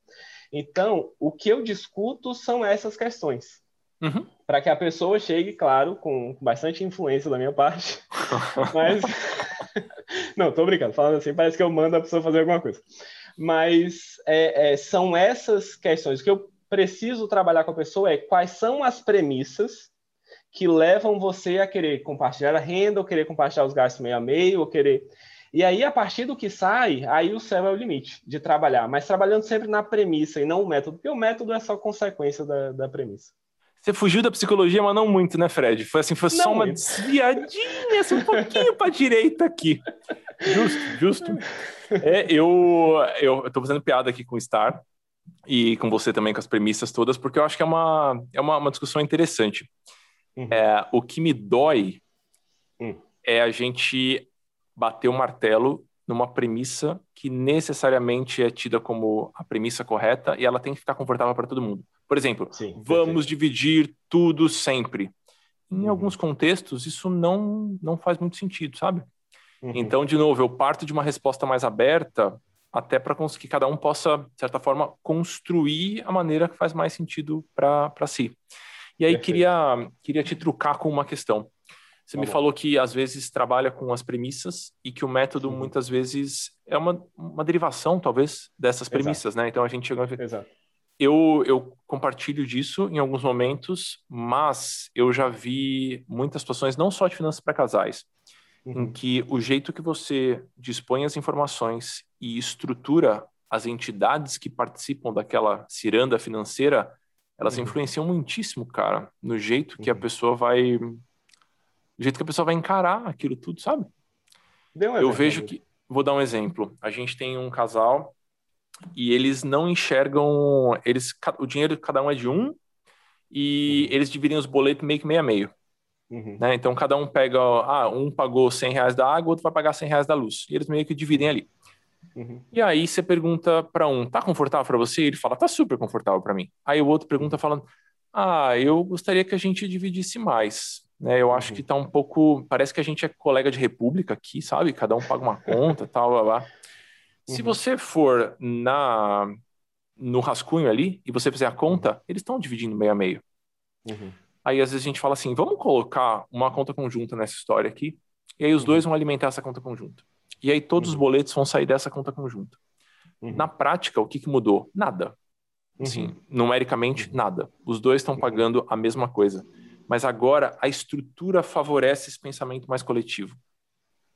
Então, o que eu discuto são essas questões. Uhum. Para que a pessoa chegue, claro, com bastante influência da minha parte. Mas. Não, tô brincando. Falando assim, parece que eu mando a pessoa fazer alguma coisa. Mas é, é, são essas questões. O que eu preciso trabalhar com a pessoa é quais são as premissas que levam você a querer compartilhar a renda, ou querer compartilhar os gastos meio a meio, ou querer. E aí, a partir do que sai, aí o céu é o limite de trabalhar, mas trabalhando sempre na premissa e não o método, porque o método é só consequência da, da premissa. Você fugiu da psicologia, mas não muito, né, Fred? Foi assim, foi não só uma muito. desviadinha, assim, um pouquinho para direita aqui. Justo, justo. É, eu, eu, eu tô fazendo piada aqui com o Star e com você também, com as premissas todas, porque eu acho que é uma, é uma, uma discussão interessante. Uhum. É, o que me dói uhum. é a gente bater o martelo numa premissa que necessariamente é tida como a premissa correta e ela tem que ficar confortável para todo mundo. Por exemplo, Sim, vamos dividir tudo sempre. Em uhum. alguns contextos, isso não, não faz muito sentido, sabe? Uhum. Então, de novo, eu parto de uma resposta mais aberta, até para que cada um possa, de certa forma, construir a maneira que faz mais sentido para si. E aí queria, queria te trucar com uma questão. Você tá me bom. falou que às vezes trabalha com as premissas e que o método Sim. muitas vezes é uma, uma derivação, talvez, dessas premissas, Exato. né? Então a gente chegou a... Exato. Eu, eu compartilho disso em alguns momentos, mas eu já vi muitas situações, não só de finanças para casais, uhum. em que o jeito que você dispõe as informações e estrutura as entidades que participam daquela ciranda financeira, elas uhum. influenciam muitíssimo, cara, no jeito que a uhum. pessoa vai. Do jeito que a pessoa vai encarar aquilo tudo, sabe? Um Eu vejo que. Vou dar um exemplo. A gente tem um casal e eles não enxergam. eles O dinheiro de cada um é de um e uhum. eles dividem os boletos meio que meio a meio. Uhum. Né? Então cada um pega, ah, um pagou 100 reais da água, outro vai pagar 100 reais da luz. E eles meio que dividem ali. Uhum. E aí você pergunta para um, tá confortável para você? Ele fala, tá super confortável para mim. Aí o outro pergunta falando, ah, eu gostaria que a gente dividisse mais. Né? Eu acho uhum. que tá um pouco, parece que a gente é colega de república aqui, sabe? Cada um paga uma conta, tal, blá, blá. Se uhum. você for na no rascunho ali e você fizer a conta, eles estão dividindo meio a meio. Uhum. Aí às vezes a gente fala assim, vamos colocar uma conta conjunta nessa história aqui, e aí os uhum. dois vão alimentar essa conta conjunta. E aí todos uhum. os boletos vão sair dessa conta conjunta. Uhum. Na prática, o que, que mudou? Nada. Assim, uhum. numericamente, uhum. nada. Os dois estão pagando a mesma coisa. Mas agora a estrutura favorece esse pensamento mais coletivo.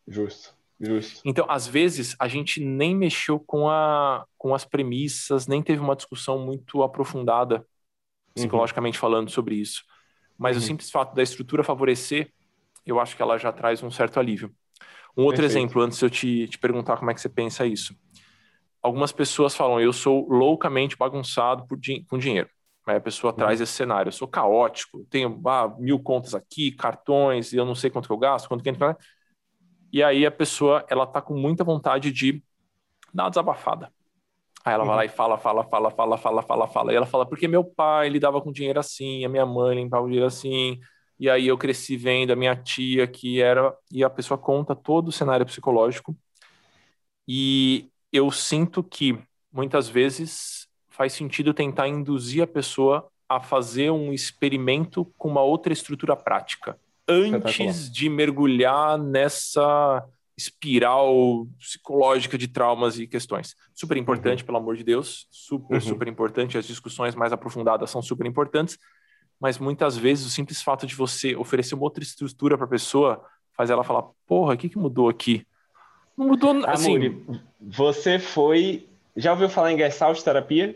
Justo. Justo. Então, às vezes, a gente nem mexeu com, a, com as premissas, nem teve uma discussão muito aprofundada, psicologicamente uhum. falando, sobre isso. Mas uhum. o simples fato da estrutura favorecer, eu acho que ela já traz um certo alívio. Um outro Perfeito. exemplo, antes de eu te, te perguntar como é que você pensa isso. Algumas pessoas falam, eu sou loucamente bagunçado por din com dinheiro. Aí a pessoa uhum. traz esse cenário, eu sou caótico, tenho ah, mil contas aqui, cartões, e eu não sei quanto que eu gasto, quanto que eu... E aí a pessoa, ela tá com muita vontade de dar uma desabafada. Aí ela uhum. vai lá e fala, fala, fala, fala, fala, fala, fala. E ela fala, porque meu pai lidava com dinheiro assim, a minha mãe limpava o dinheiro assim. E aí eu cresci vendo a minha tia que era... E a pessoa conta todo o cenário psicológico. E eu sinto que, muitas vezes, faz sentido tentar induzir a pessoa a fazer um experimento com uma outra estrutura prática antes de mergulhar nessa espiral psicológica de traumas e questões. Super importante, uhum. pelo amor de Deus, super, uhum. super importante. As discussões mais aprofundadas são super importantes, mas muitas vezes o simples fato de você oferecer uma outra estrutura para a pessoa faz ela falar: porra, o que, que mudou aqui? Não mudou nada. Assim... Você foi. Já ouviu falar em Gestalt terapia?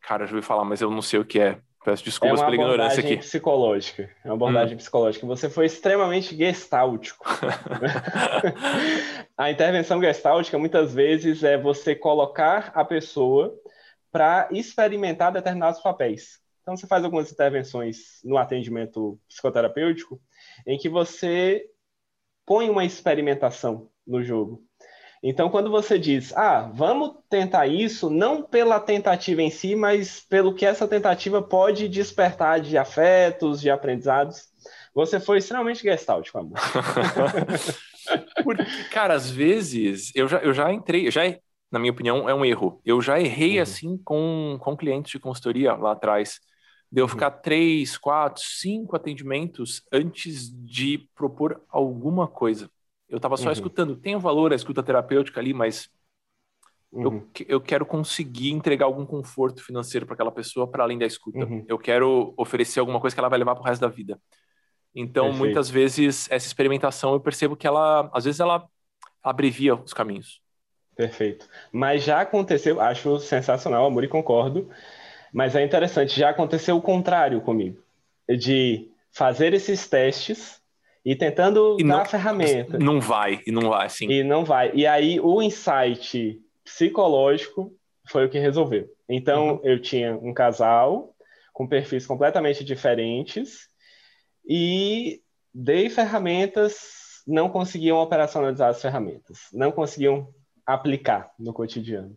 Cara, já ouvi falar, mas eu não sei o que é. Peço desculpas é pela ignorância aqui. psicológica. É uma abordagem hum. psicológica. Você foi extremamente gestáltico. a intervenção gestáltica, muitas vezes, é você colocar a pessoa para experimentar determinados papéis. Então, você faz algumas intervenções no atendimento psicoterapêutico em que você põe uma experimentação no jogo. Então, quando você diz, ah, vamos tentar isso, não pela tentativa em si, mas pelo que essa tentativa pode despertar de afetos, de aprendizados, você foi extremamente gestáltico, amor. Porque, cara, às vezes eu já, eu já entrei, já, na minha opinião, é um erro. Eu já errei uhum. assim com, com clientes de consultoria lá atrás. De eu ficar uhum. três, quatro, cinco atendimentos antes de propor alguma coisa. Eu estava só uhum. escutando. Tem um valor a escuta terapêutica ali, mas uhum. eu, eu quero conseguir entregar algum conforto financeiro para aquela pessoa para além da escuta. Uhum. Eu quero oferecer alguma coisa que ela vai levar para o resto da vida. Então, Perfeito. muitas vezes, essa experimentação eu percebo que ela, às vezes, ela abrevia os caminhos. Perfeito. Mas já aconteceu, acho sensacional, amor, e concordo. Mas é interessante, já aconteceu o contrário comigo. De fazer esses testes e tentando e dar não, a ferramenta. Não vai, e não vai, sim. E não vai. E aí o insight psicológico foi o que resolveu. Então uhum. eu tinha um casal com perfis completamente diferentes e dei ferramentas, não conseguiam operacionalizar as ferramentas, não conseguiam aplicar no cotidiano.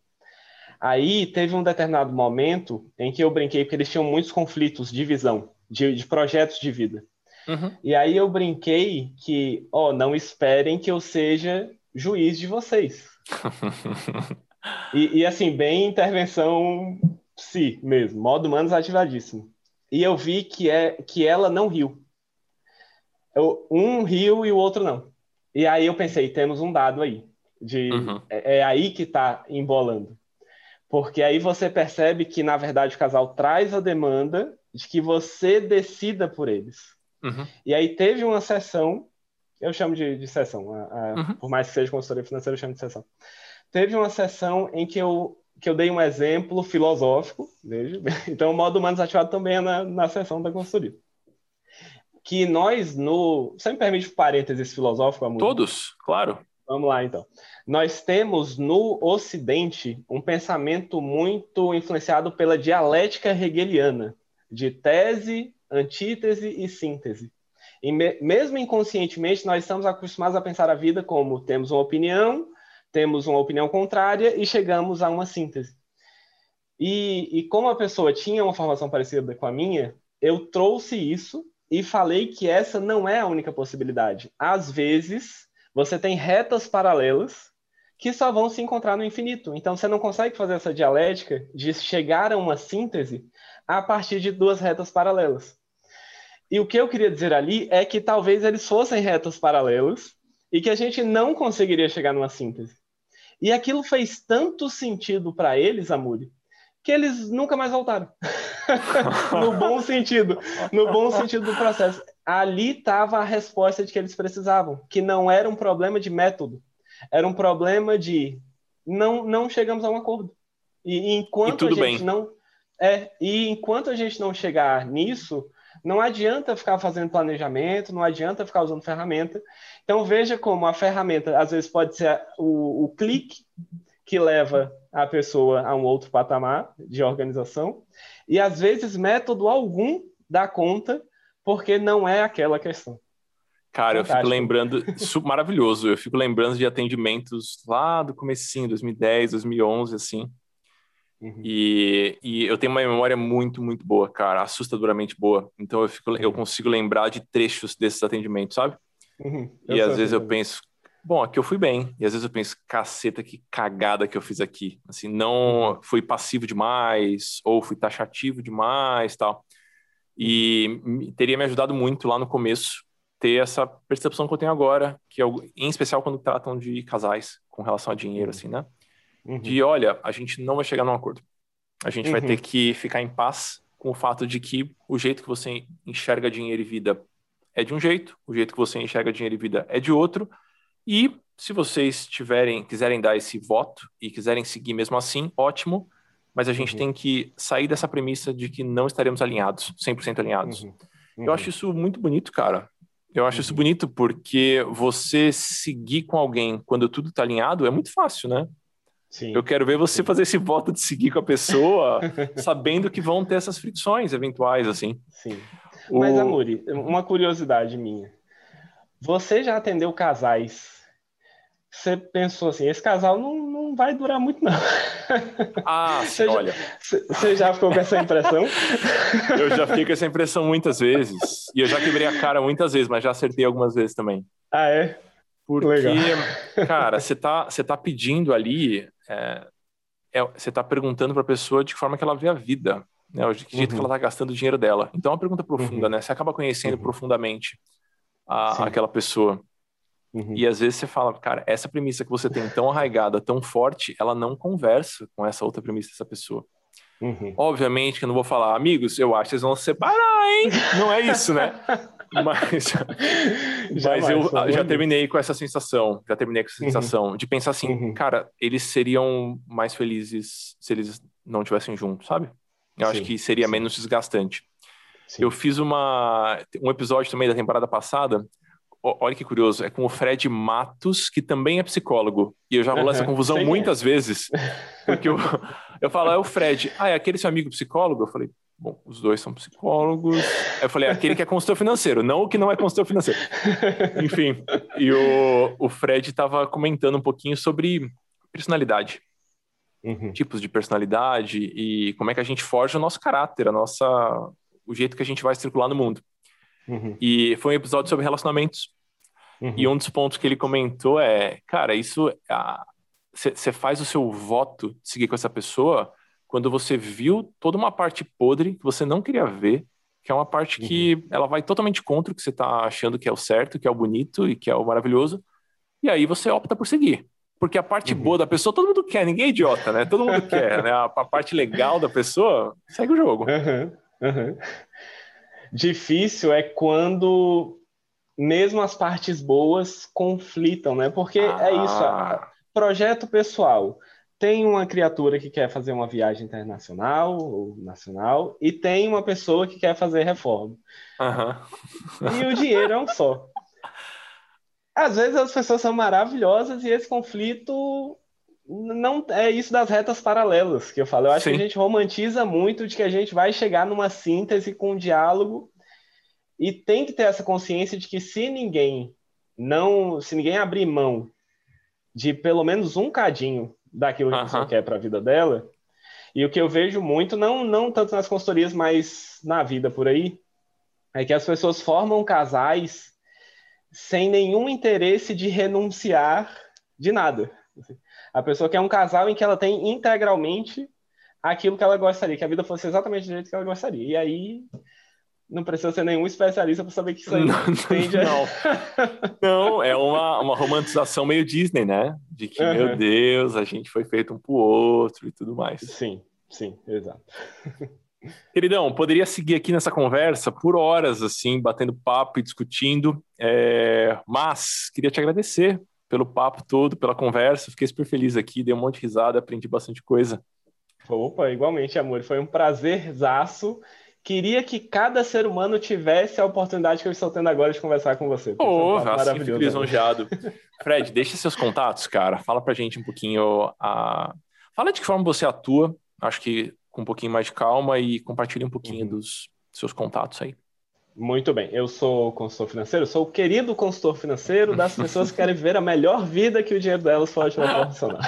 Aí teve um determinado momento em que eu brinquei, porque eles tinham muitos conflitos de visão, de, de projetos de vida. Uhum. E aí eu brinquei que, ó, não esperem que eu seja juiz de vocês. e, e, assim, bem intervenção si mesmo, modo humanos ativadíssimo. E eu vi que, é, que ela não riu. Eu, um riu e o outro não. E aí eu pensei, temos um dado aí. De, uhum. é, é aí que está embolando. Porque aí você percebe que, na verdade, o casal traz a demanda de que você decida por eles. Uhum. E aí teve uma sessão, eu chamo de, de sessão, a, a, uhum. por mais que seja consultoria financeira, eu chamo de sessão. teve uma sessão em que eu, que eu dei um exemplo filosófico, veja, então o modo humano desativado também é na, na sessão da consultoria. Que nós, no. Você me permite um parênteses filosófico, amor? Todos, claro. Vamos lá, então. Nós temos no Ocidente um pensamento muito influenciado pela dialética hegeliana, de tese, antítese e síntese. E me, mesmo inconscientemente, nós estamos acostumados a pensar a vida como temos uma opinião, temos uma opinião contrária e chegamos a uma síntese. E, e como a pessoa tinha uma formação parecida com a minha, eu trouxe isso e falei que essa não é a única possibilidade. Às vezes, você tem retas paralelas que só vão se encontrar no infinito. Então, você não consegue fazer essa dialética de chegar a uma síntese a partir de duas retas paralelas. E o que eu queria dizer ali é que talvez eles fossem retas paralelas e que a gente não conseguiria chegar numa síntese. E aquilo fez tanto sentido para eles, Amuri, que eles nunca mais voltaram. no bom sentido, no bom sentido do processo. Ali estava a resposta de que eles precisavam, que não era um problema de método, era um problema de não não chegamos a um acordo. E enquanto e a gente bem. não é, e enquanto a gente não chegar nisso, não adianta ficar fazendo planejamento, não adianta ficar usando ferramenta. Então veja como a ferramenta às vezes pode ser o, o clique que leva a pessoa a um outro patamar de organização e às vezes método algum dá conta porque não é aquela questão. Cara, Fantástico. eu fico lembrando, isso maravilhoso, eu fico lembrando de atendimentos lá do comecinho, 2010, 2011, assim, Uhum. E, e eu tenho uma memória muito, muito boa, cara, assustadoramente boa. Então eu, fico, uhum. eu consigo lembrar de trechos desses atendimentos, sabe? Uhum. E às vezes eu penso, bom, aqui eu fui bem. E às vezes eu penso, caceta, que cagada que eu fiz aqui. Assim, não uhum. fui passivo demais, ou fui taxativo demais, tal. E teria me ajudado muito lá no começo ter essa percepção que eu tenho agora, que é, em especial quando tratam de casais com relação a dinheiro, uhum. assim, né? uhum. de olha, a gente não vai chegar num acordo. A gente uhum. vai ter que ficar em paz com o fato de que o jeito que você enxerga dinheiro e vida é de um jeito, o jeito que você enxerga dinheiro e vida é de outro. E se vocês tiverem, quiserem dar esse voto e quiserem seguir mesmo assim, ótimo. Mas a gente uhum. tem que sair dessa premissa de que não estaremos alinhados, 100% alinhados. Uhum. Eu acho isso muito bonito, cara. Eu acho isso bonito porque você seguir com alguém quando tudo está alinhado é muito fácil, né? Sim. Eu quero ver você fazer esse voto de seguir com a pessoa, sabendo que vão ter essas fricções eventuais, assim. Sim. O... Mas, Amuri, uma curiosidade minha. Você já atendeu casais? Você pensou assim, esse casal não, não vai durar muito, não. Ah, sim, você olha. Já, você já ficou com essa impressão? eu já fiquei com essa impressão muitas vezes. E eu já quebrei a cara muitas vezes, mas já acertei algumas vezes também. Ah, é? Porque, Legal. cara, você tá, você tá pedindo ali é, é, você está perguntando para a pessoa de que forma que ela vê a vida, né? De que jeito que ela está uhum. gastando o dinheiro dela. Então é uma pergunta profunda, uhum. né? Você acaba conhecendo uhum. profundamente a, aquela pessoa. Uhum. E às vezes você fala, cara, essa premissa que você tem tão arraigada, tão forte, ela não conversa com essa outra premissa dessa pessoa. Uhum. Obviamente que eu não vou falar, amigos, eu acho que vocês vão se separar, hein? Não é isso, né? Mas, mas eu já terminei com essa sensação, já terminei com essa uhum. sensação de pensar assim, uhum. cara, eles seriam mais felizes se eles não tivessem juntos, sabe? Eu sim, acho que seria sim. menos desgastante. Sim. Eu fiz uma um episódio também da temporada passada. Olha que curioso, é com o Fred Matos, que também é psicólogo. E eu já rolei uhum. essa confusão é. muitas vezes. Porque eu, eu falo, é o Fred. Ah, é aquele seu amigo psicólogo? Eu falei, Bom, os dois são psicólogos. Eu falei, aquele que é consultor financeiro, não o que não é consultor financeiro. Enfim, e o, o Fred estava comentando um pouquinho sobre personalidade. Uhum. Tipos de personalidade e como é que a gente forja o nosso caráter, a nossa, o jeito que a gente vai circular no mundo. Uhum. E foi um episódio sobre relacionamentos. Uhum. E um dos pontos que ele comentou é, cara, isso, você faz o seu voto de seguir com essa pessoa quando você viu toda uma parte podre que você não queria ver, que é uma parte que uhum. ela vai totalmente contra o que você está achando que é o certo, que é o bonito e que é o maravilhoso, e aí você opta por seguir. Porque a parte uhum. boa da pessoa, todo mundo quer, ninguém é idiota, né? Todo mundo quer, né? A, a, parte legal da pessoa, segue o jogo. Uhum. Uhum. Difícil é quando mesmo as partes boas conflitam, né? Porque ah. é isso, a, projeto pessoal. Tem uma criatura que quer fazer uma viagem internacional ou nacional e tem uma pessoa que quer fazer reforma. Uhum. E o dinheiro é um só. Às vezes as pessoas são maravilhosas e esse conflito não é isso das retas paralelas que eu falo. Eu acho Sim. que a gente romantiza muito de que a gente vai chegar numa síntese com um diálogo e tem que ter essa consciência de que se ninguém não, se ninguém abrir mão de pelo menos um cadinho daquilo que uh -huh. você quer para a vida dela, e o que eu vejo muito, não, não tanto nas consultorias, mas na vida por aí, é que as pessoas formam casais sem nenhum interesse de renunciar de nada. A pessoa quer um casal em que ela tem integralmente aquilo que ela gostaria, que a vida fosse exatamente do jeito que ela gostaria. E aí não precisa ser nenhum especialista para saber que isso aí não, tende não. não, é uma, uma romantização meio Disney, né? De que, uhum. meu Deus, a gente foi feito um pro outro e tudo mais. Sim, sim, exato. Queridão, poderia seguir aqui nessa conversa por horas, assim, batendo papo e discutindo, é... mas queria te agradecer pelo papo todo, pela conversa. Fiquei super feliz aqui, dei um monte de risada, aprendi bastante coisa. Opa, igualmente, amor. Foi um prazerzaço. Queria que cada ser humano tivesse a oportunidade que eu estou tendo agora de conversar com você. Oh, assim, fico lisonjeado. Fred, deixa seus contatos, cara. Fala pra gente um pouquinho. A... Fala de que forma você atua, acho que com um pouquinho mais de calma e compartilhe um pouquinho uhum. dos seus contatos aí. Muito bem, eu sou consultor financeiro, sou o querido consultor financeiro das pessoas que querem viver a melhor vida que o dinheiro delas pode proporcionar.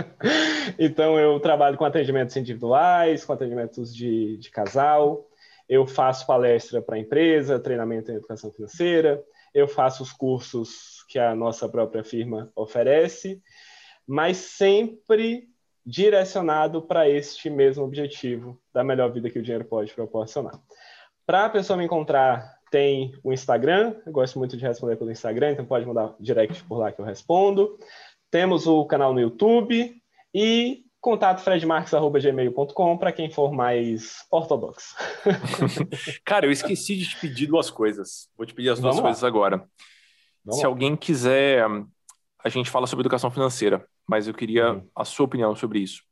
então, eu trabalho com atendimentos individuais, com atendimentos de, de casal, eu faço palestra para empresa, treinamento em educação financeira, eu faço os cursos que a nossa própria firma oferece, mas sempre direcionado para este mesmo objetivo da melhor vida que o dinheiro pode proporcionar. Para a pessoa me encontrar, tem o Instagram. Eu gosto muito de responder pelo Instagram, então pode mandar direct por lá que eu respondo. Temos o canal no YouTube e contato fredmarques.gmail.com para quem for mais ortodoxo. Cara, eu esqueci de te pedir duas coisas. Vou te pedir as duas coisas agora. Vamos Se lá. alguém quiser, a gente fala sobre educação financeira, mas eu queria uhum. a sua opinião sobre isso.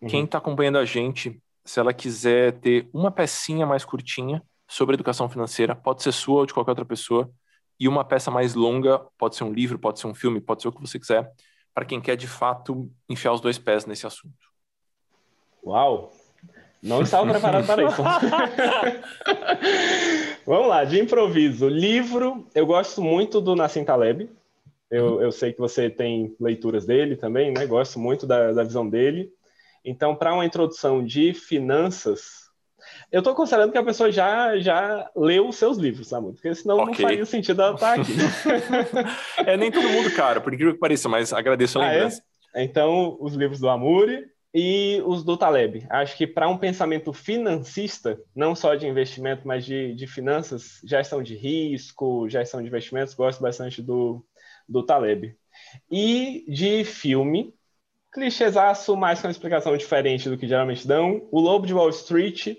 Uhum. Quem está acompanhando a gente se ela quiser ter uma pecinha mais curtinha sobre educação financeira, pode ser sua ou de qualquer outra pessoa, e uma peça mais longa, pode ser um livro, pode ser um filme, pode ser o que você quiser, para quem quer de fato enfiar os dois pés nesse assunto. Uau! Não estava preparado para isso. Vamos lá, de improviso. Livro, eu gosto muito do Nassim Taleb. Eu, eu sei que você tem leituras dele também, né? Gosto muito da, da visão dele. Então, para uma introdução de finanças, eu estou considerando que a pessoa já, já leu os seus livros, sabe? Porque senão okay. não faria sentido ela estar tá aqui. é nem todo mundo, cara, por incrível que pareça, mas agradeço a ah, é? lembrança. É? Então, os livros do Amuri e os do Taleb. Acho que para um pensamento financista, não só de investimento, mas de, de finanças, gestão de risco, gestão de investimentos, gosto bastante do, do Taleb. E de filme, clichêzaço, mas com uma explicação diferente do que geralmente dão. O Lobo de Wall Street,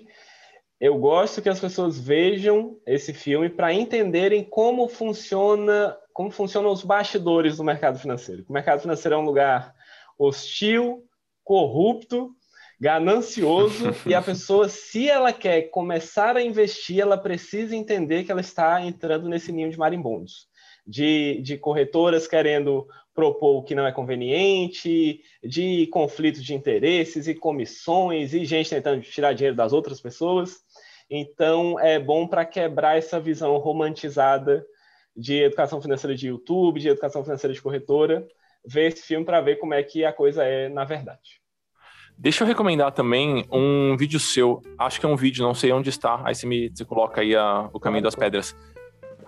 eu gosto que as pessoas vejam esse filme para entenderem como funciona, como funcionam os bastidores do mercado financeiro. O mercado financeiro é um lugar hostil, corrupto, ganancioso e a pessoa, se ela quer começar a investir, ela precisa entender que ela está entrando nesse ninho de marimbondos. De, de corretoras querendo propor o que não é conveniente, de conflitos de interesses e comissões e gente tentando tirar dinheiro das outras pessoas. Então, é bom para quebrar essa visão romantizada de educação financeira de YouTube, de educação financeira de corretora, ver esse filme para ver como é que a coisa é na verdade. Deixa eu recomendar também um vídeo seu. Acho que é um vídeo, não sei onde está. Aí você me você coloca aí a, o caminho das pedras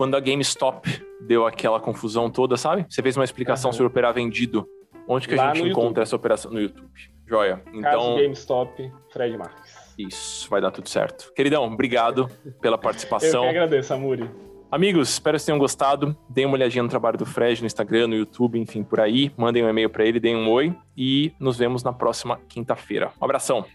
quando a GameStop deu aquela confusão toda, sabe? Você fez uma explicação uhum. sobre operar vendido. Onde que Lá a gente encontra YouTube. essa operação? No YouTube. Joia. Então, Caso GameStop, Fred Marques. Isso, vai dar tudo certo. Queridão, obrigado pela participação. Eu que agradeço, Amuri. Amigos, espero que tenham gostado. Deem uma olhadinha no trabalho do Fred no Instagram, no YouTube, enfim, por aí. Mandem um e-mail para ele, deem um oi e nos vemos na próxima quinta-feira. Um abração.